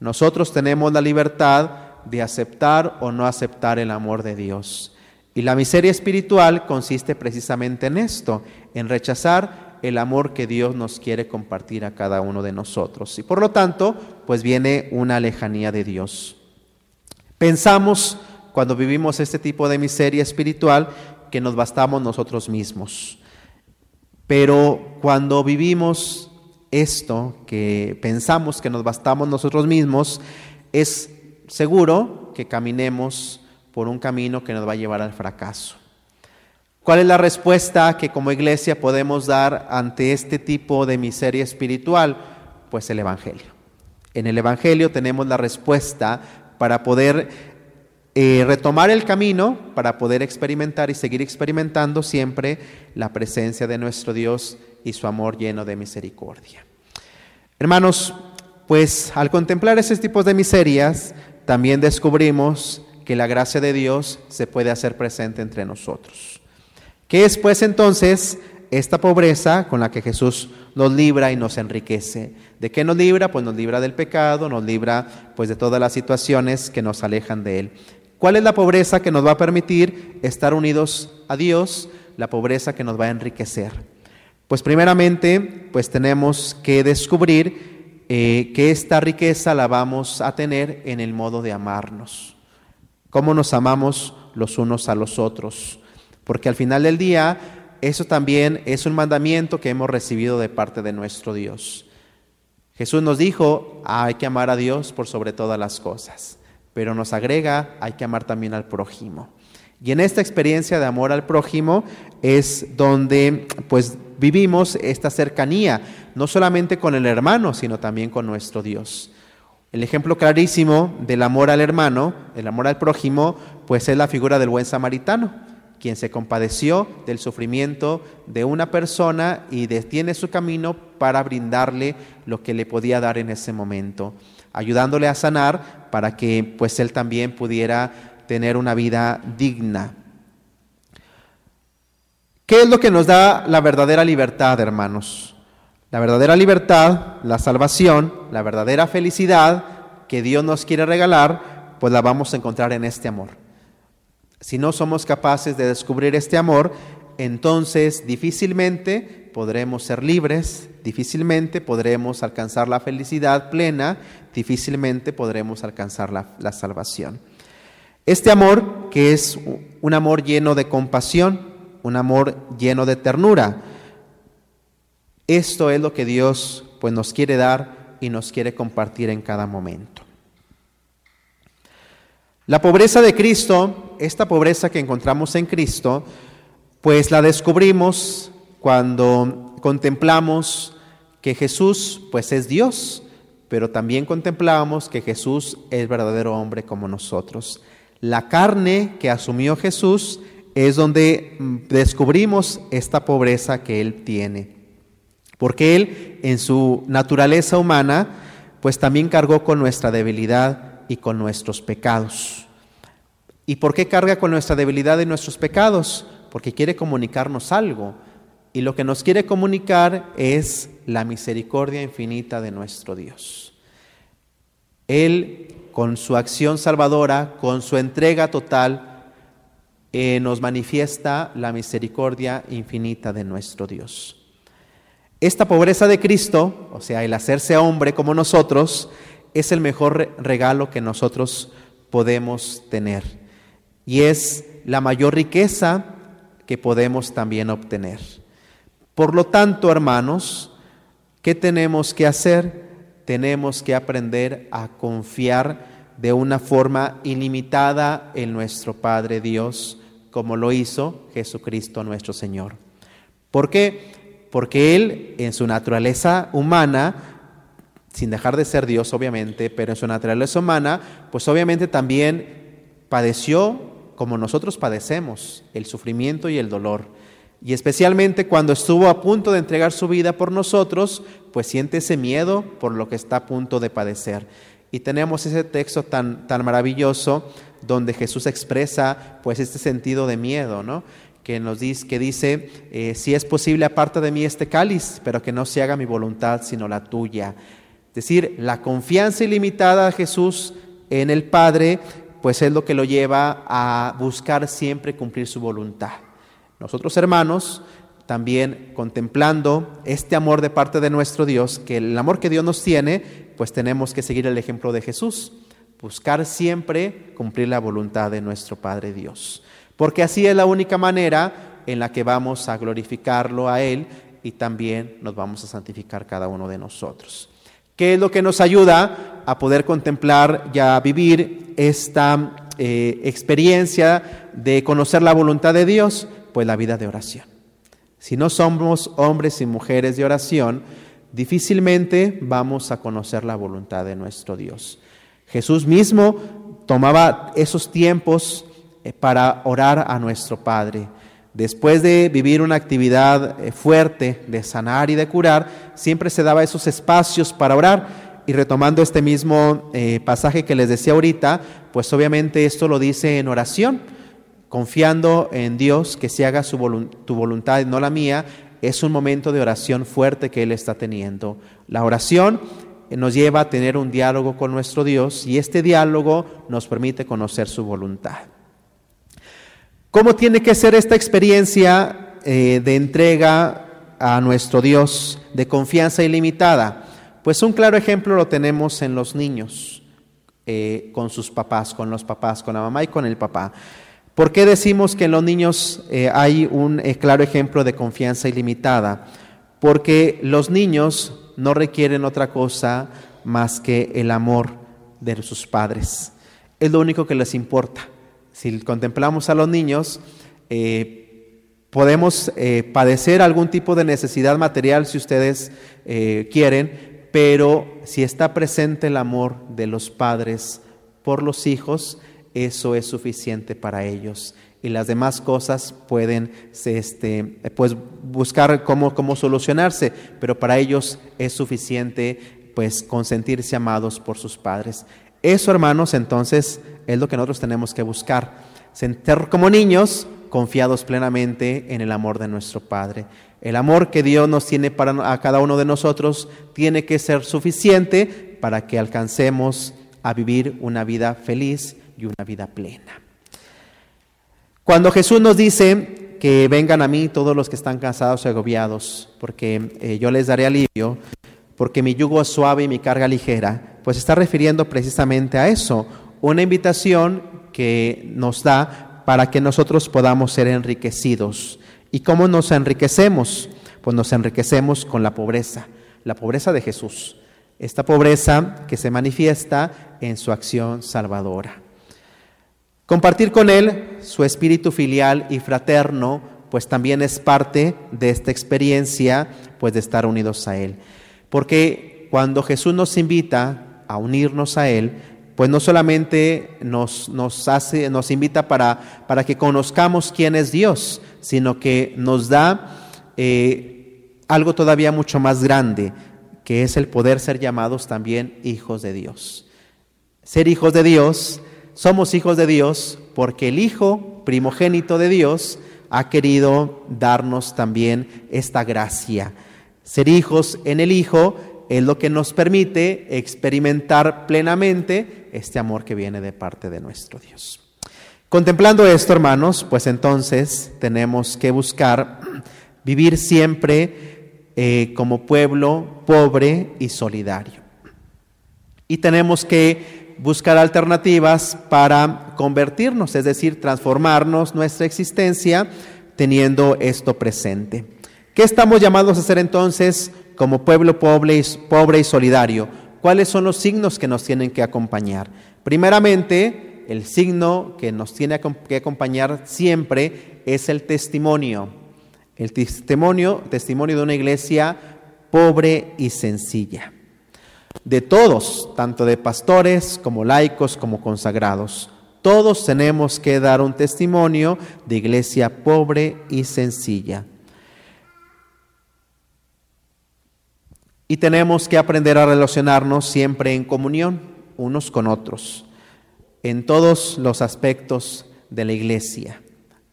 Nosotros tenemos la libertad de aceptar o no aceptar el amor de Dios. Y la miseria espiritual consiste precisamente en esto, en rechazar el amor que Dios nos quiere compartir a cada uno de nosotros. Y por lo tanto, pues viene una lejanía de Dios. Pensamos cuando vivimos este tipo de miseria espiritual que nos bastamos nosotros mismos. Pero cuando vivimos esto, que pensamos que nos bastamos nosotros mismos, es seguro que caminemos por un camino que nos va a llevar al fracaso. ¿Cuál es la respuesta que como iglesia podemos dar ante este tipo de miseria espiritual? Pues el Evangelio. En el Evangelio tenemos la respuesta para poder eh, retomar el camino, para poder experimentar y seguir experimentando siempre la presencia de nuestro Dios y su amor lleno de misericordia. Hermanos, pues al contemplar esos tipos de miserias, también descubrimos que la gracia de Dios se puede hacer presente entre nosotros. ¿Qué es pues entonces esta pobreza con la que Jesús nos libra y nos enriquece. ¿De qué nos libra? Pues nos libra del pecado, nos libra pues de todas las situaciones que nos alejan de Él. ¿Cuál es la pobreza que nos va a permitir estar unidos a Dios? La pobreza que nos va a enriquecer. Pues primeramente, pues tenemos que descubrir eh, que esta riqueza la vamos a tener en el modo de amarnos. Cómo nos amamos los unos a los otros. Porque al final del día eso también es un mandamiento que hemos recibido de parte de nuestro Dios. Jesús nos dijo, hay que amar a Dios por sobre todas las cosas, pero nos agrega, hay que amar también al prójimo. Y en esta experiencia de amor al prójimo es donde pues vivimos esta cercanía, no solamente con el hermano, sino también con nuestro Dios. El ejemplo clarísimo del amor al hermano, el amor al prójimo, pues es la figura del buen samaritano quien se compadeció del sufrimiento de una persona y detiene su camino para brindarle lo que le podía dar en ese momento, ayudándole a sanar para que pues él también pudiera tener una vida digna. ¿Qué es lo que nos da la verdadera libertad, hermanos? La verdadera libertad, la salvación, la verdadera felicidad que Dios nos quiere regalar, pues la vamos a encontrar en este amor. Si no somos capaces de descubrir este amor, entonces difícilmente podremos ser libres, difícilmente podremos alcanzar la felicidad plena, difícilmente podremos alcanzar la, salvación. Este amor, que es un amor lleno de compasión, un amor lleno de ternura, esto es lo que Dios pues, nos quiere dar y nos quiere compartir en cada momento. La pobreza de Cristo, esta pobreza que encontramos en Cristo, pues la descubrimos cuando contemplamos que Jesús pues es Dios, pero también contemplamos que Jesús es verdadero hombre como nosotros. la carne que asumió Jesús es donde mm, descubrimos esta pobreza que Él tiene. Porque Él, en su naturaleza humana, pues también cargó con nuestra debilidad y con nuestros pecados. ¿Y por qué carga con nuestra debilidad y nuestros pecados? Porque quiere comunicarnos algo. Y lo que nos quiere comunicar es la misericordia infinita de nuestro Dios. Él, con su acción salvadora, con su entrega total, eh, nos manifiesta la misericordia infinita de nuestro Dios. Esta pobreza de Cristo, o sea, el hacerse hombre como nosotros, es el mejor regalo que nosotros podemos tener. Y es la mayor riqueza que podemos también obtener. Por lo tanto, hermanos, ¿qué tenemos que hacer? Tenemos que aprender a confiar de una forma ilimitada en nuestro Padre Dios, como lo hizo Jesucristo nuestro Señor. ¿Por qué? Porque Él, en su naturaleza humana, sin dejar de ser Dios obviamente, pero en su naturaleza humana, pues obviamente también padeció como nosotros padecemos, el sufrimiento y el dolor. Y especialmente cuando estuvo a punto de entregar su vida por nosotros, pues siente ese miedo por lo que está a punto de padecer. Y tenemos ese texto tan, tan maravilloso donde Jesús expresa pues este sentido de miedo, ¿no? Que nos dice, que dice, eh, si es posible aparta de mí este cáliz, pero que no se haga mi voluntad sino la tuya. Es decir, la confianza ilimitada de Jesús en el Padre, pues es lo que lo lleva a buscar siempre cumplir su voluntad. Nosotros hermanos, también contemplando este amor de parte de nuestro Dios, que el amor que Dios nos tiene, pues tenemos que seguir el ejemplo de Jesús, buscar siempre cumplir la voluntad de nuestro Padre Dios, porque así es la única manera en la que vamos a glorificarlo a Él y también nos vamos a santificar cada uno de nosotros. ¿Qué es lo que nos ayuda a poder contemplar y a vivir esta eh, experiencia de conocer la voluntad de Dios? pues la vida de oración. Si no somos hombres y mujeres de oración, difícilmente vamos a conocer la voluntad de nuestro Dios. Jesús mismo tomaba esos tiempos eh, para orar a nuestro Padre. Después de vivir una actividad eh, fuerte de sanar y de curar, siempre se daba esos espacios para orar. Y retomando este mismo eh, pasaje que les decía ahorita, pues obviamente esto lo dice en oración confiando en Dios que se haga su tu voluntad y no la mía, es un momento de oración fuerte que Él está teniendo. La oración nos lleva a tener un diálogo con nuestro Dios y este diálogo nos permite conocer su voluntad. ¿Cómo tiene que ser esta experiencia eh, de entrega a nuestro Dios, de confianza ilimitada? Pues un claro ejemplo lo tenemos en los niños, eh, con sus papás, con los papás, con la mamá y con el papá. ¿Por qué decimos que en los niños eh, hay un eh, claro ejemplo de confianza ilimitada? Porque los niños no requieren otra cosa más que el amor de sus padres. Es lo único que les importa. Si contemplamos a los niños, podemos padecer algún tipo de necesidad material si ustedes quieren, pero si está presente el amor de los padres por los hijos, eso es suficiente para ellos. Y las demás cosas pueden este, pues, buscar cómo, cómo solucionarse, pero para ellos es suficiente pues, consentirse amados por sus padres. Eso, hermanos, entonces es lo que nosotros tenemos que buscar. Sentir como niños confiados plenamente en el amor de nuestro Padre. El amor que Dios nos tiene para a cada uno de nosotros tiene que ser suficiente para que alcancemos a vivir una vida feliz y una vida plena. Cuando Jesús nos dice que vengan a mí todos los que están cansados y agobiados, porque eh, yo les daré alivio, porque mi yugo es suave y mi carga ligera, pues está refiriendo precisamente a eso, una invitación que nos da para que nosotros podamos ser enriquecidos. ¿Y cómo nos enriquecemos? Pues nos enriquecemos con la pobreza, la pobreza de Jesús, esta pobreza que se manifiesta en su acción salvadora. Compartir con Él su espíritu filial y fraterno, pues también es parte de esta experiencia, pues de estar unidos a Él. Porque cuando Jesús nos invita a unirnos a Él, pues no solamente nos, nos, hace, nos invita para, para que conozcamos quién es Dios, sino que nos da eh, algo todavía mucho más grande, que es el poder ser llamados también hijos de Dios. Ser hijos de Dios, somos hijos de Dios porque el Hijo primogénito de Dios ha querido darnos también esta gracia. Ser hijos en el Hijo es lo que nos permite experimentar plenamente este amor que viene de parte de nuestro Dios. Contemplando esto, hermanos, pues entonces tenemos que buscar vivir siempre eh, como pueblo pobre y solidario. Y tenemos que buscar alternativas para convertirnos, es decir, transformarnos nuestra existencia teniendo esto presente. ¿Qué estamos llamados a hacer entonces como pueblo pobre y, pobre y solidario? ¿Cuáles son los signos que nos tienen que acompañar? Primeramente, el signo que nos tiene que acompañar siempre es el testimonio. El testimonio, testimonio de una iglesia pobre y sencilla. De todos, tanto de pastores como laicos como consagrados. Todos tenemos que dar un testimonio de iglesia pobre y sencilla. Y tenemos que aprender a relacionarnos siempre en comunión unos con otros, en todos los aspectos de la iglesia,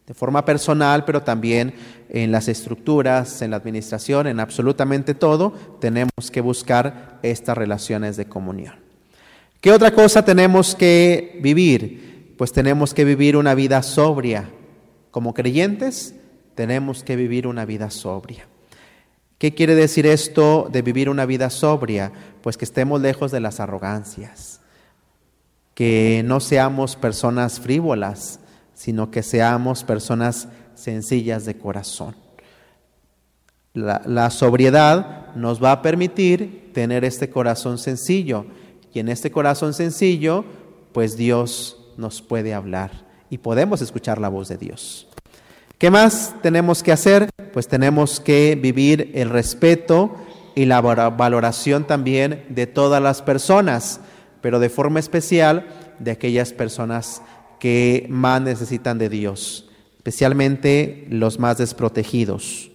de forma personal, pero también en las estructuras, en la administración, en absolutamente todo, tenemos que buscar estas relaciones de comunión. ¿Qué otra cosa tenemos que vivir? pues tenemos que vivir una vida sobria. Como creyentes, tenemos que vivir una vida sobria. ¿Qué quiere decir esto de vivir una vida sobria? Pues que estemos lejos de las arrogancias, que no seamos personas frívolas, sino que seamos personas sencillas de corazón. La, la, sobriedad nos va a permitir tener este corazón sencillo y en este corazón sencillo, pues Dios nos puede hablar y podemos escuchar la voz de Dios. ¿Qué más tenemos que hacer? Pues tenemos que vivir el respeto y la valoración también de todas las personas, pero de forma especial de aquellas personas que más necesitan de Dios, especialmente los más desprotegidos.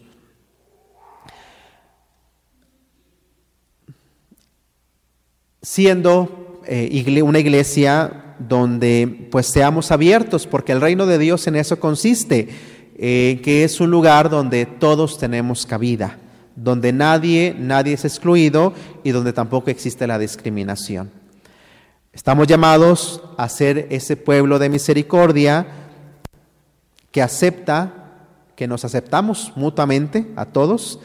Siendo eh, una iglesia donde pues seamos abiertos, porque el reino de Dios en eso consiste, eh, que es un lugar donde todos tenemos cabida, donde nadie, nadie es excluido y donde tampoco existe la discriminación. Estamos llamados a ser ese pueblo de misericordia que acepta, que nos aceptamos mutuamente a todos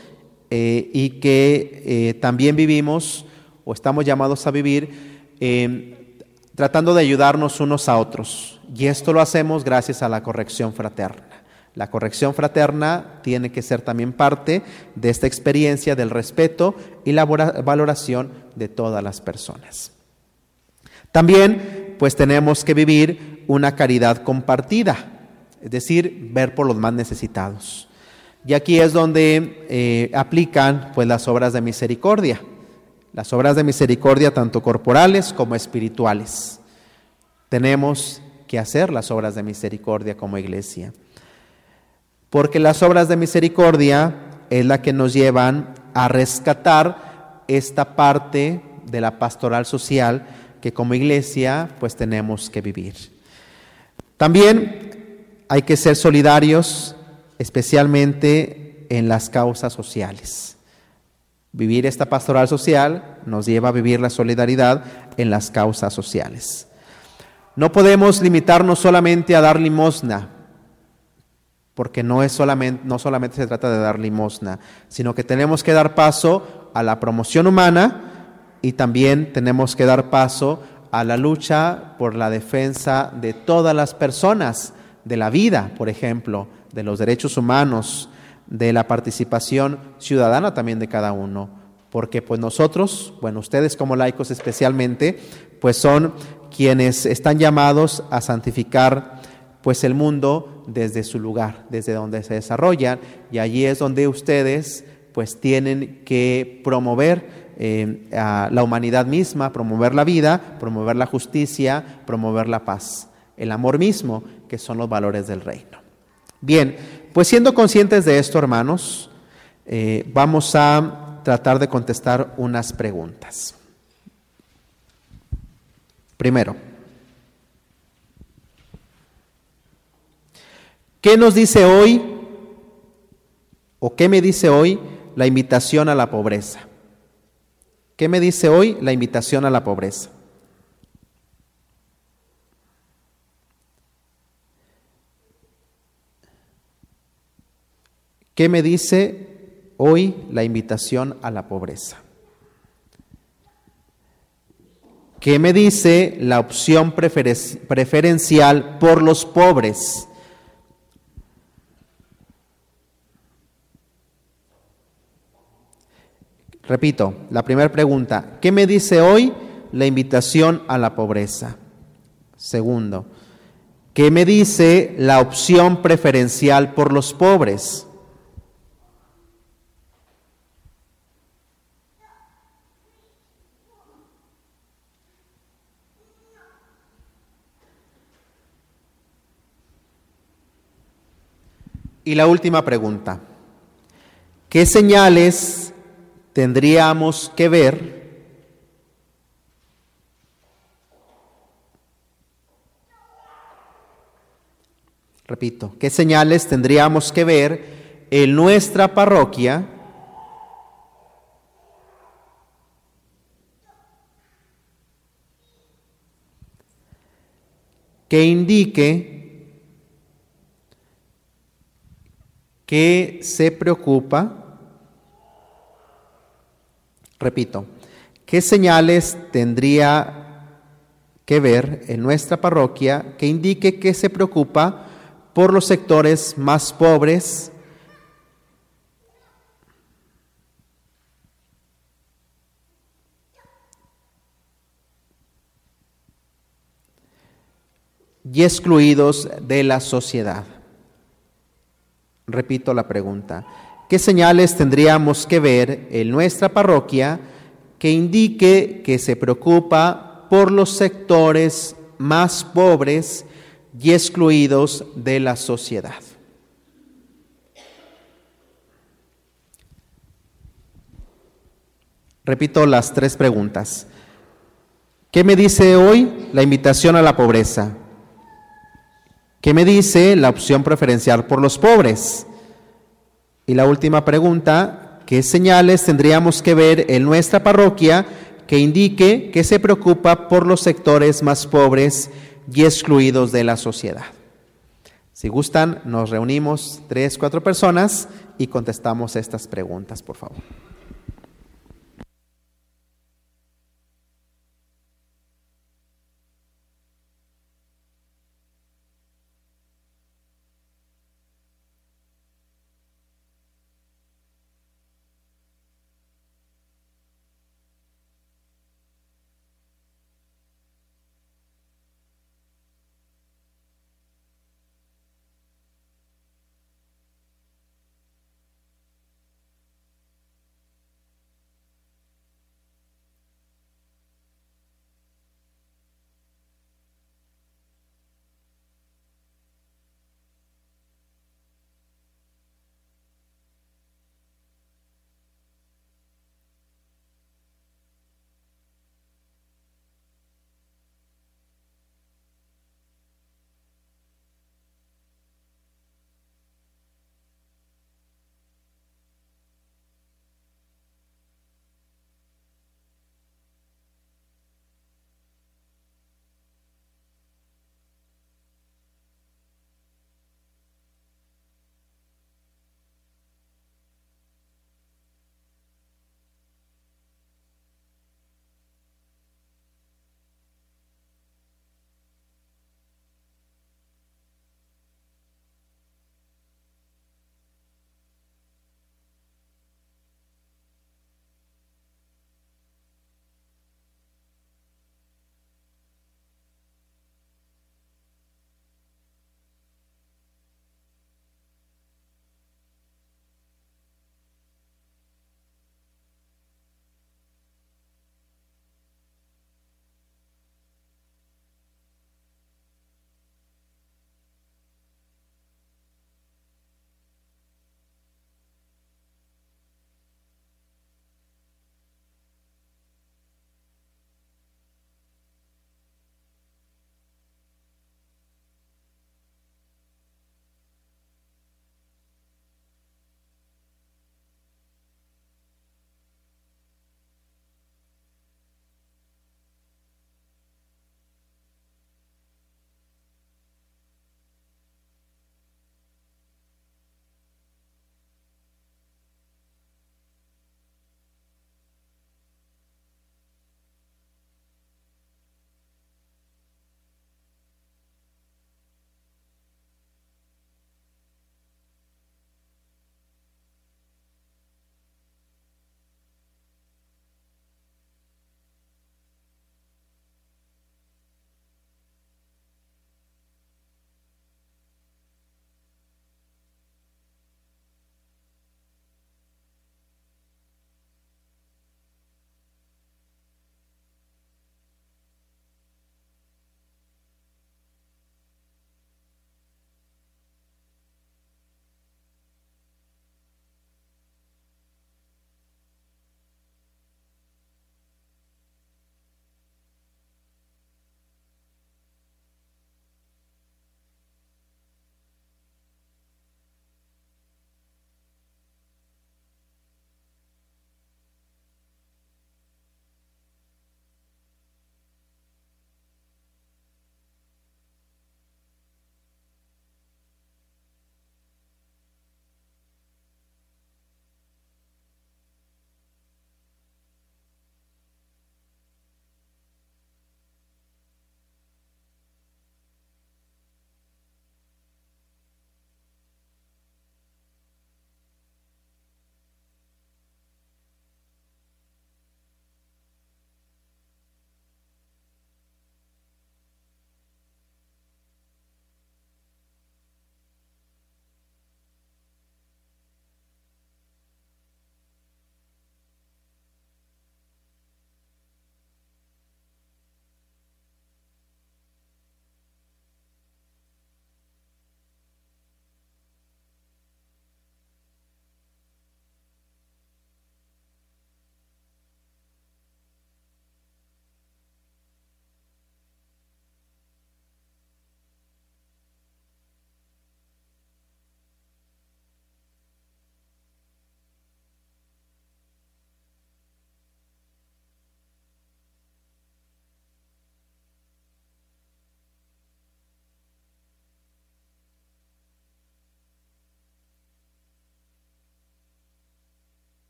eh, y que eh, también vivimos o estamos llamados a vivir tratando de ayudarnos unos a otros. Y esto lo hacemos gracias a la corrección fraterna. La corrección fraterna tiene que ser también parte de esta experiencia del respeto y la valoración de todas las personas. También, pues tenemos que vivir una caridad compartida, es decir, ver por los más necesitados. Y aquí es donde eh, aplican pues las obras de misericordia las obras de misericordia tanto corporales como espirituales. Tenemos que hacer las obras de misericordia como iglesia. Porque las obras de misericordia es la que nos llevan a rescatar esta parte de la pastoral social que como iglesia pues tenemos que vivir. También hay que ser solidarios especialmente en las causas sociales. Vivir esta pastoral social nos lleva a vivir la solidaridad en las causas sociales. No podemos limitarnos solamente a dar limosna, porque no, es solamente, no solamente se trata de dar limosna, sino que tenemos que dar paso a la promoción humana y también tenemos que dar paso a la lucha por la defensa de todas las personas, de la vida, por ejemplo, de los derechos humanos, de la participación ciudadana también de cada uno, porque pues nosotros, bueno, ustedes como laicos especialmente, pues son quienes están llamados a santificar pues el mundo desde su lugar, desde donde se desarrollan, y allí es donde ustedes pues tienen que promover eh, a la humanidad misma, promover la vida, promover la justicia, promover la paz, el amor mismo, que son los valores del reino. Bien, pues siendo conscientes de esto, hermanos, eh, vamos a tratar de contestar unas preguntas. Primero, ¿qué nos dice hoy o qué me dice hoy la invitación a la pobreza? ¿Qué me dice hoy la invitación a la pobreza? ¿Qué me dice hoy la invitación a la pobreza? ¿Qué me dice la opción preferencial por los pobres? Repito, la primera pregunta, ¿qué me dice hoy la invitación a la pobreza? Segundo, ¿qué me dice la opción preferencial por los pobres? Y la última pregunta, ¿qué señales tendríamos que ver Repito, ¿qué señales tendríamos que ver en nuestra parroquia que indique que se preocupa, repito, ¿qué señales tendría que ver en nuestra parroquia que indique que se preocupa por los sectores más pobres? y excluidos de la sociedad. Repito la pregunta. ¿Qué señales tendríamos que ver en nuestra parroquia que indique que se preocupa por los sectores más pobres y excluidos de la sociedad? Repito las tres preguntas. ¿Qué me dice hoy la invitación a la pobreza? ¿Qué me dice la opción preferencial por los pobres? Y la última pregunta, ¿qué señales tendríamos que ver en nuestra parroquia que indique que se preocupa por los sectores más pobres y excluidos de la sociedad? Si gustan, nos reunimos tres, cuatro personas y contestamos estas preguntas, por favor.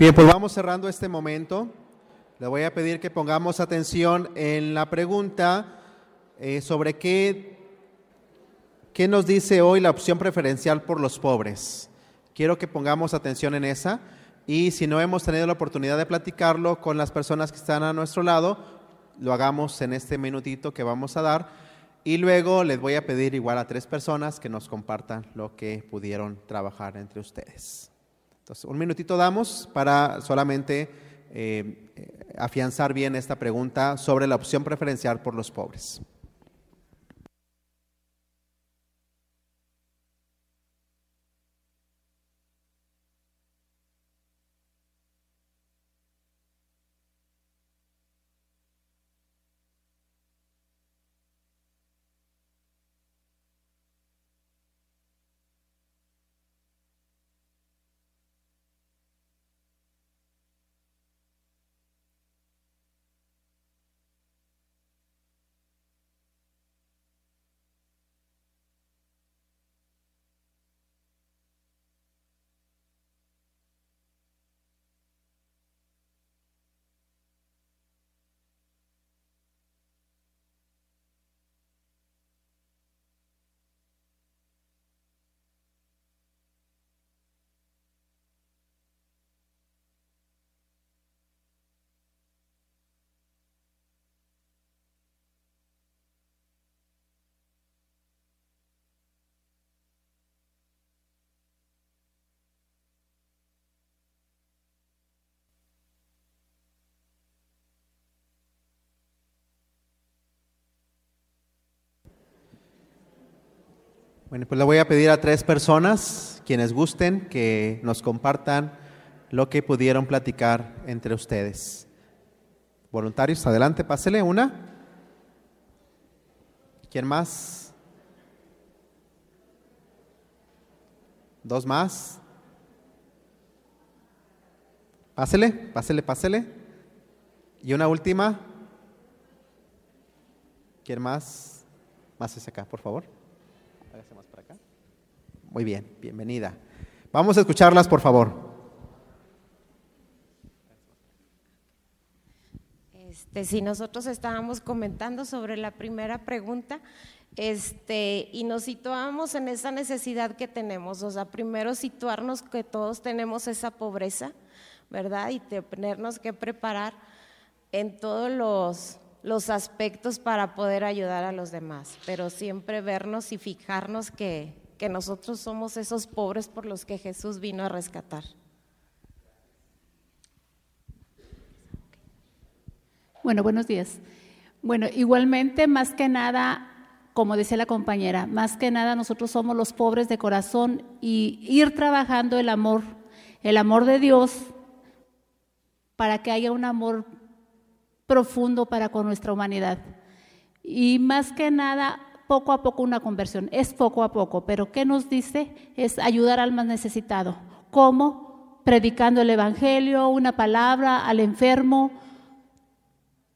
Bien, pues vamos cerrando este momento. Le voy a pedir que pongamos atención en la pregunta eh, sobre qué, qué nos dice hoy la opción preferencial por los pobres. Quiero que pongamos atención en esa y si no hemos tenido la oportunidad de platicarlo con las personas que están a nuestro lado, lo hagamos en este minutito que vamos a dar y luego les voy a pedir igual a tres personas que nos compartan lo que pudieron trabajar entre ustedes. Entonces, un minutito damos para solamente eh, eh, afianzar bien esta pregunta sobre la opción preferencial por los pobres. Bueno, pues le voy a pedir a tres personas, quienes gusten, que nos compartan lo que pudieron platicar entre ustedes. Voluntarios, adelante, pásele una. ¿Quién más? ¿Dos más? Pásele, pásele, pásele. Y una última. ¿Quién más? Más hacia acá, por favor. Muy bien, bienvenida. Vamos a escucharlas, por favor. Este, si nosotros estábamos comentando sobre la primera pregunta, este, y nos situamos en esa necesidad que tenemos, o sea, primero situarnos que todos tenemos esa pobreza, ¿verdad? Y tenernos que preparar en todos los, los aspectos para poder ayudar a los demás, pero siempre vernos y fijarnos que, que nosotros somos esos pobres por los que Jesús vino a rescatar. Bueno, buenos días. Bueno, igualmente, más que nada, como decía la compañera, más que nada nosotros somos los pobres de corazón y ir trabajando el amor, el amor de Dios, para que haya un amor profundo para con nuestra humanidad. Y más que nada, poco a poco una conversión, es poco a poco, pero ¿qué nos dice? Es ayudar al más necesitado. ¿Cómo? Predicando el Evangelio, una palabra al enfermo,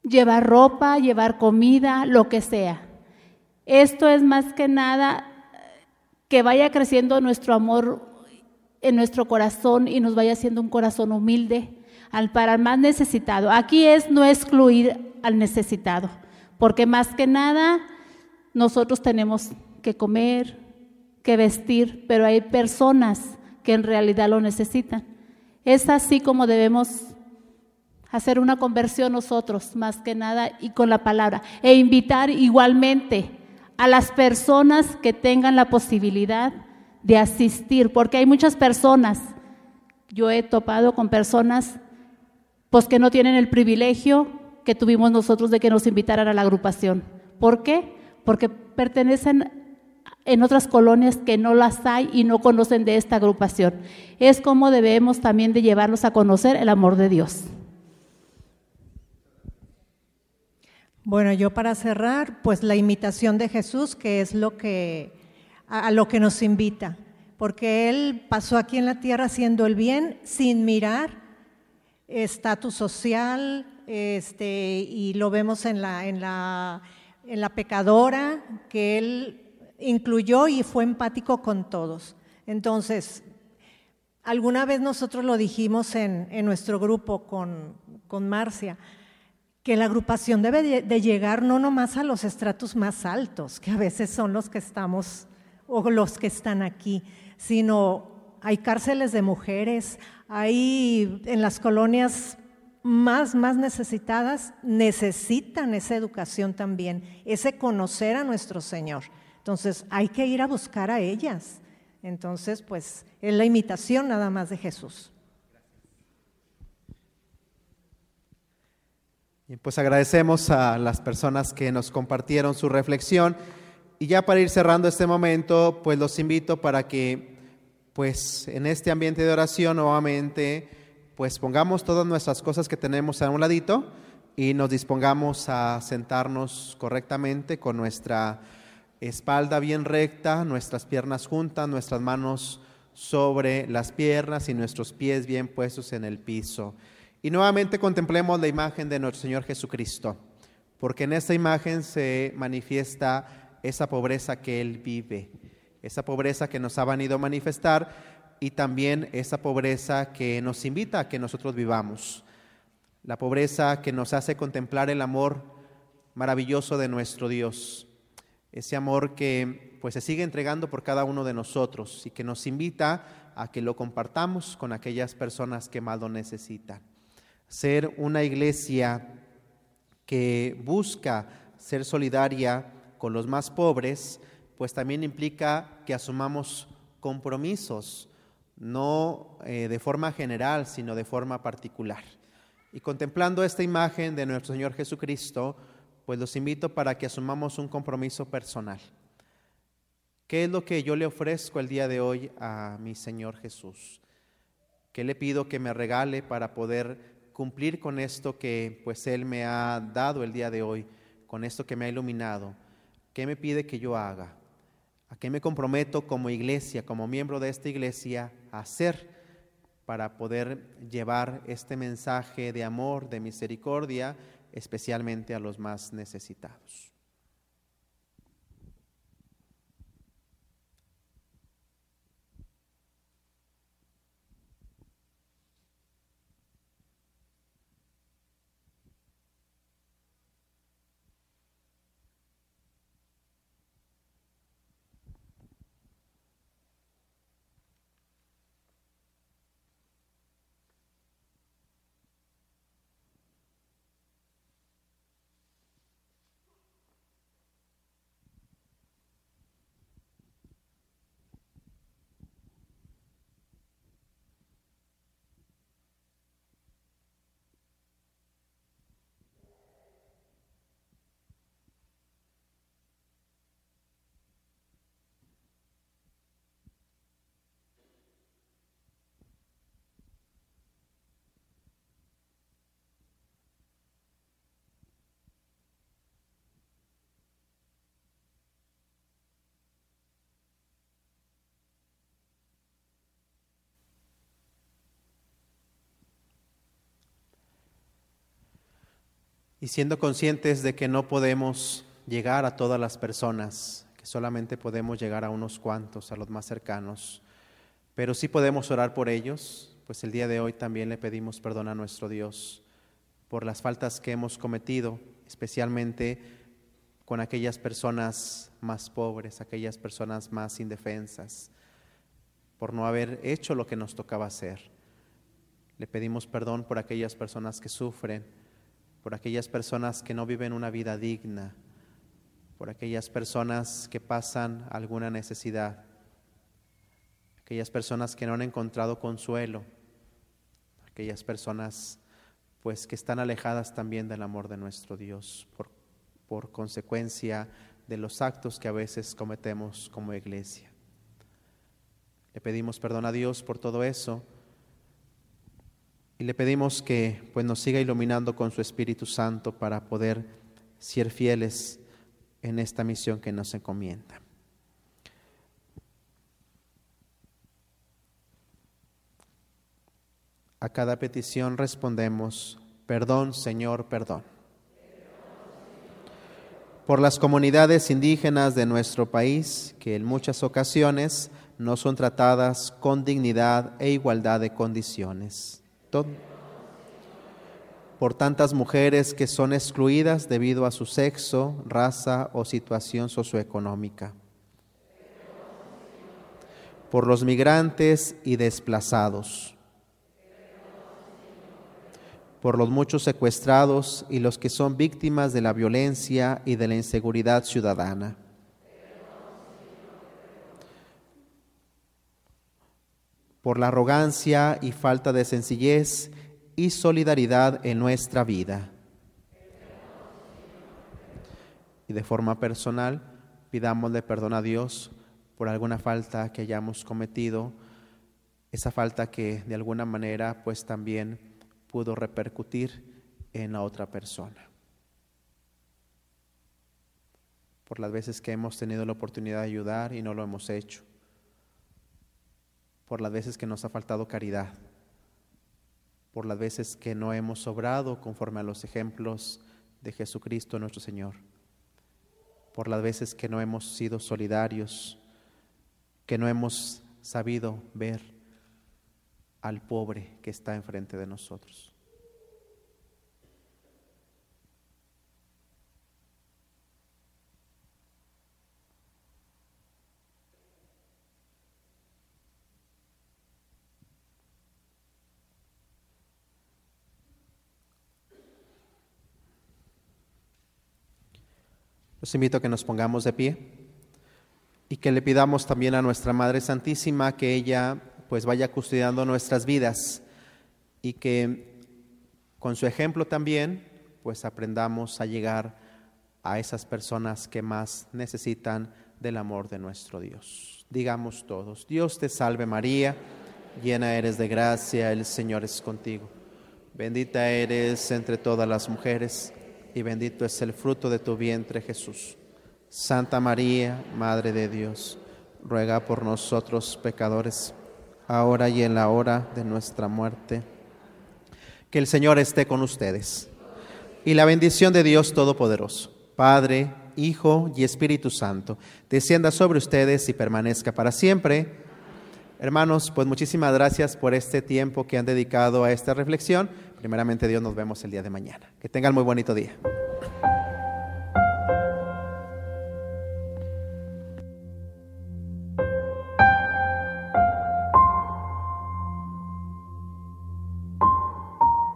llevar ropa, llevar comida, lo que sea. Esto es más que nada que vaya creciendo nuestro amor en nuestro corazón y nos vaya haciendo un corazón humilde al para el más necesitado. Aquí es no excluir al necesitado, porque más que nada nosotros tenemos que comer, que vestir, pero hay personas que en realidad lo necesitan. Es así como debemos hacer una conversión nosotros, más que nada, y con la palabra, e invitar igualmente a las personas que tengan la posibilidad de asistir, porque hay muchas personas, yo he topado con personas pues que no tienen el privilegio que tuvimos nosotros de que nos invitaran a la agrupación. ¿Por qué? porque pertenecen en otras colonias que no las hay y no conocen de esta agrupación. Es como debemos también de llevarlos a conocer el amor de Dios. Bueno, yo para cerrar, pues la imitación de Jesús, que es lo que a, lo que nos invita, porque él pasó aquí en la tierra haciendo el bien sin mirar estatus social, este, y lo vemos en la, en la en la pecadora que él incluyó y fue empático con todos. Entonces, alguna vez nosotros lo dijimos en, nuestro grupo con, con, Marcia, que la agrupación debe de, llegar no nomás a los estratos más altos, que a veces son los que estamos o los que están aquí, sino hay cárceles de mujeres, hay en las colonias más, más necesitadas, necesitan esa educación también, ese conocer a nuestro Señor. Entonces hay que ir a buscar a ellas. Entonces, pues es la imitación nada más de Jesús. Pues agradecemos a las personas que nos compartieron su reflexión y ya para ir cerrando este momento, pues los invito para que pues en este ambiente de oración nuevamente pues pongamos todas nuestras cosas que tenemos a un ladito y nos dispongamos a sentarnos correctamente con nuestra espalda bien recta, nuestras piernas juntas, nuestras manos sobre las piernas y nuestros pies bien puestos en el piso. Y nuevamente contemplemos la imagen de nuestro Señor Jesucristo, porque en esta imagen se manifiesta esa pobreza que Él vive, esa pobreza que nos ha venido a manifestar y también esa pobreza que nos invita a que nosotros vivamos, la pobreza que nos hace contemplar el amor maravilloso de nuestro Dios ese amor que pues se sigue entregando por cada uno de nosotros y que nos invita a que lo compartamos con aquellas personas que más lo necesitan. Ser una iglesia que busca ser solidaria con los más pobres, pues también implica que asumamos compromisos, no eh, de forma general, sino de forma particular. Y contemplando esta imagen de nuestro Señor Jesucristo, pues los invito para que asumamos un compromiso personal. ¿Qué es lo que yo le ofrezco el día de hoy a mi Señor Jesús? ¿Qué le pido que me regale para poder cumplir con esto que pues Él me ha dado el día de hoy, con esto que me ha iluminado? ¿Qué me pide que yo haga? ¿A qué me comprometo como iglesia, como miembro de esta iglesia, a hacer para poder llevar este mensaje de amor, de misericordia, especialmente a los más necesitados. Y siendo conscientes de que no podemos llegar a todas las personas, que solamente podemos llegar a unos cuantos, a los más cercanos, pero sí podemos orar por ellos, pues el día de hoy también le pedimos perdón a nuestro Dios por las faltas que hemos cometido, especialmente con aquellas personas más pobres, aquellas personas más indefensas, por no haber hecho lo que nos tocaba hacer. Le pedimos perdón por aquellas personas que sufren, por aquellas personas que no viven una vida digna, por aquellas personas que pasan alguna necesidad, aquellas personas que no han encontrado consuelo, aquellas personas pues que están alejadas también del amor de nuestro Dios por, por consecuencia de los actos que a veces cometemos como iglesia. Le pedimos perdón a Dios por todo eso y le pedimos que pues, nos siga iluminando con su Espíritu Santo para poder ser fieles en esta misión que nos encomienda. A cada petición respondemos, perdón Señor, perdón. Por las comunidades indígenas de nuestro país que en muchas ocasiones no son tratadas con dignidad e igualdad de condiciones. Por tantas mujeres que son excluidas debido a su sexo, raza o situación socioeconómica. Por los migrantes y desplazados. Por los muchos secuestrados y los que son víctimas de la violencia y de la inseguridad ciudadana por la arrogancia y falta de sencillez y solidaridad en nuestra vida. Y de forma personal, pidámosle perdón a Dios por alguna falta que hayamos cometido, esa falta que de alguna manera pues también pudo repercutir en la otra persona. Por las veces que hemos tenido la oportunidad de ayudar y no lo hemos hecho por las veces que nos ha faltado caridad, por las veces que no hemos sobrado conforme a los ejemplos de Jesucristo nuestro Señor, por las veces que no hemos sido solidarios, que no hemos sabido ver al pobre que está enfrente de nosotros. Los invito a que nos pongamos de pie y que le pidamos también a nuestra Madre Santísima que ella pues vaya custodiando nuestras vidas y que con su ejemplo también pues aprendamos a llegar a esas personas que más necesitan del amor de nuestro Dios. Digamos todos, Dios te salve María, llena eres de gracia, el Señor es contigo. Bendita eres entre todas las mujeres y bendito es el fruto de tu vientre Jesús. Santa María, Madre de Dios, ruega por nosotros pecadores, ahora y en la hora de nuestra muerte. Que el Señor esté con ustedes. Y la bendición de Dios Todopoderoso, Padre, Hijo y Espíritu Santo, descienda sobre ustedes y permanezca para siempre. Hermanos, pues muchísimas gracias por este tiempo que han dedicado a esta reflexión. Primeramente Dios nos vemos el día de mañana. Que tengan muy bonito día.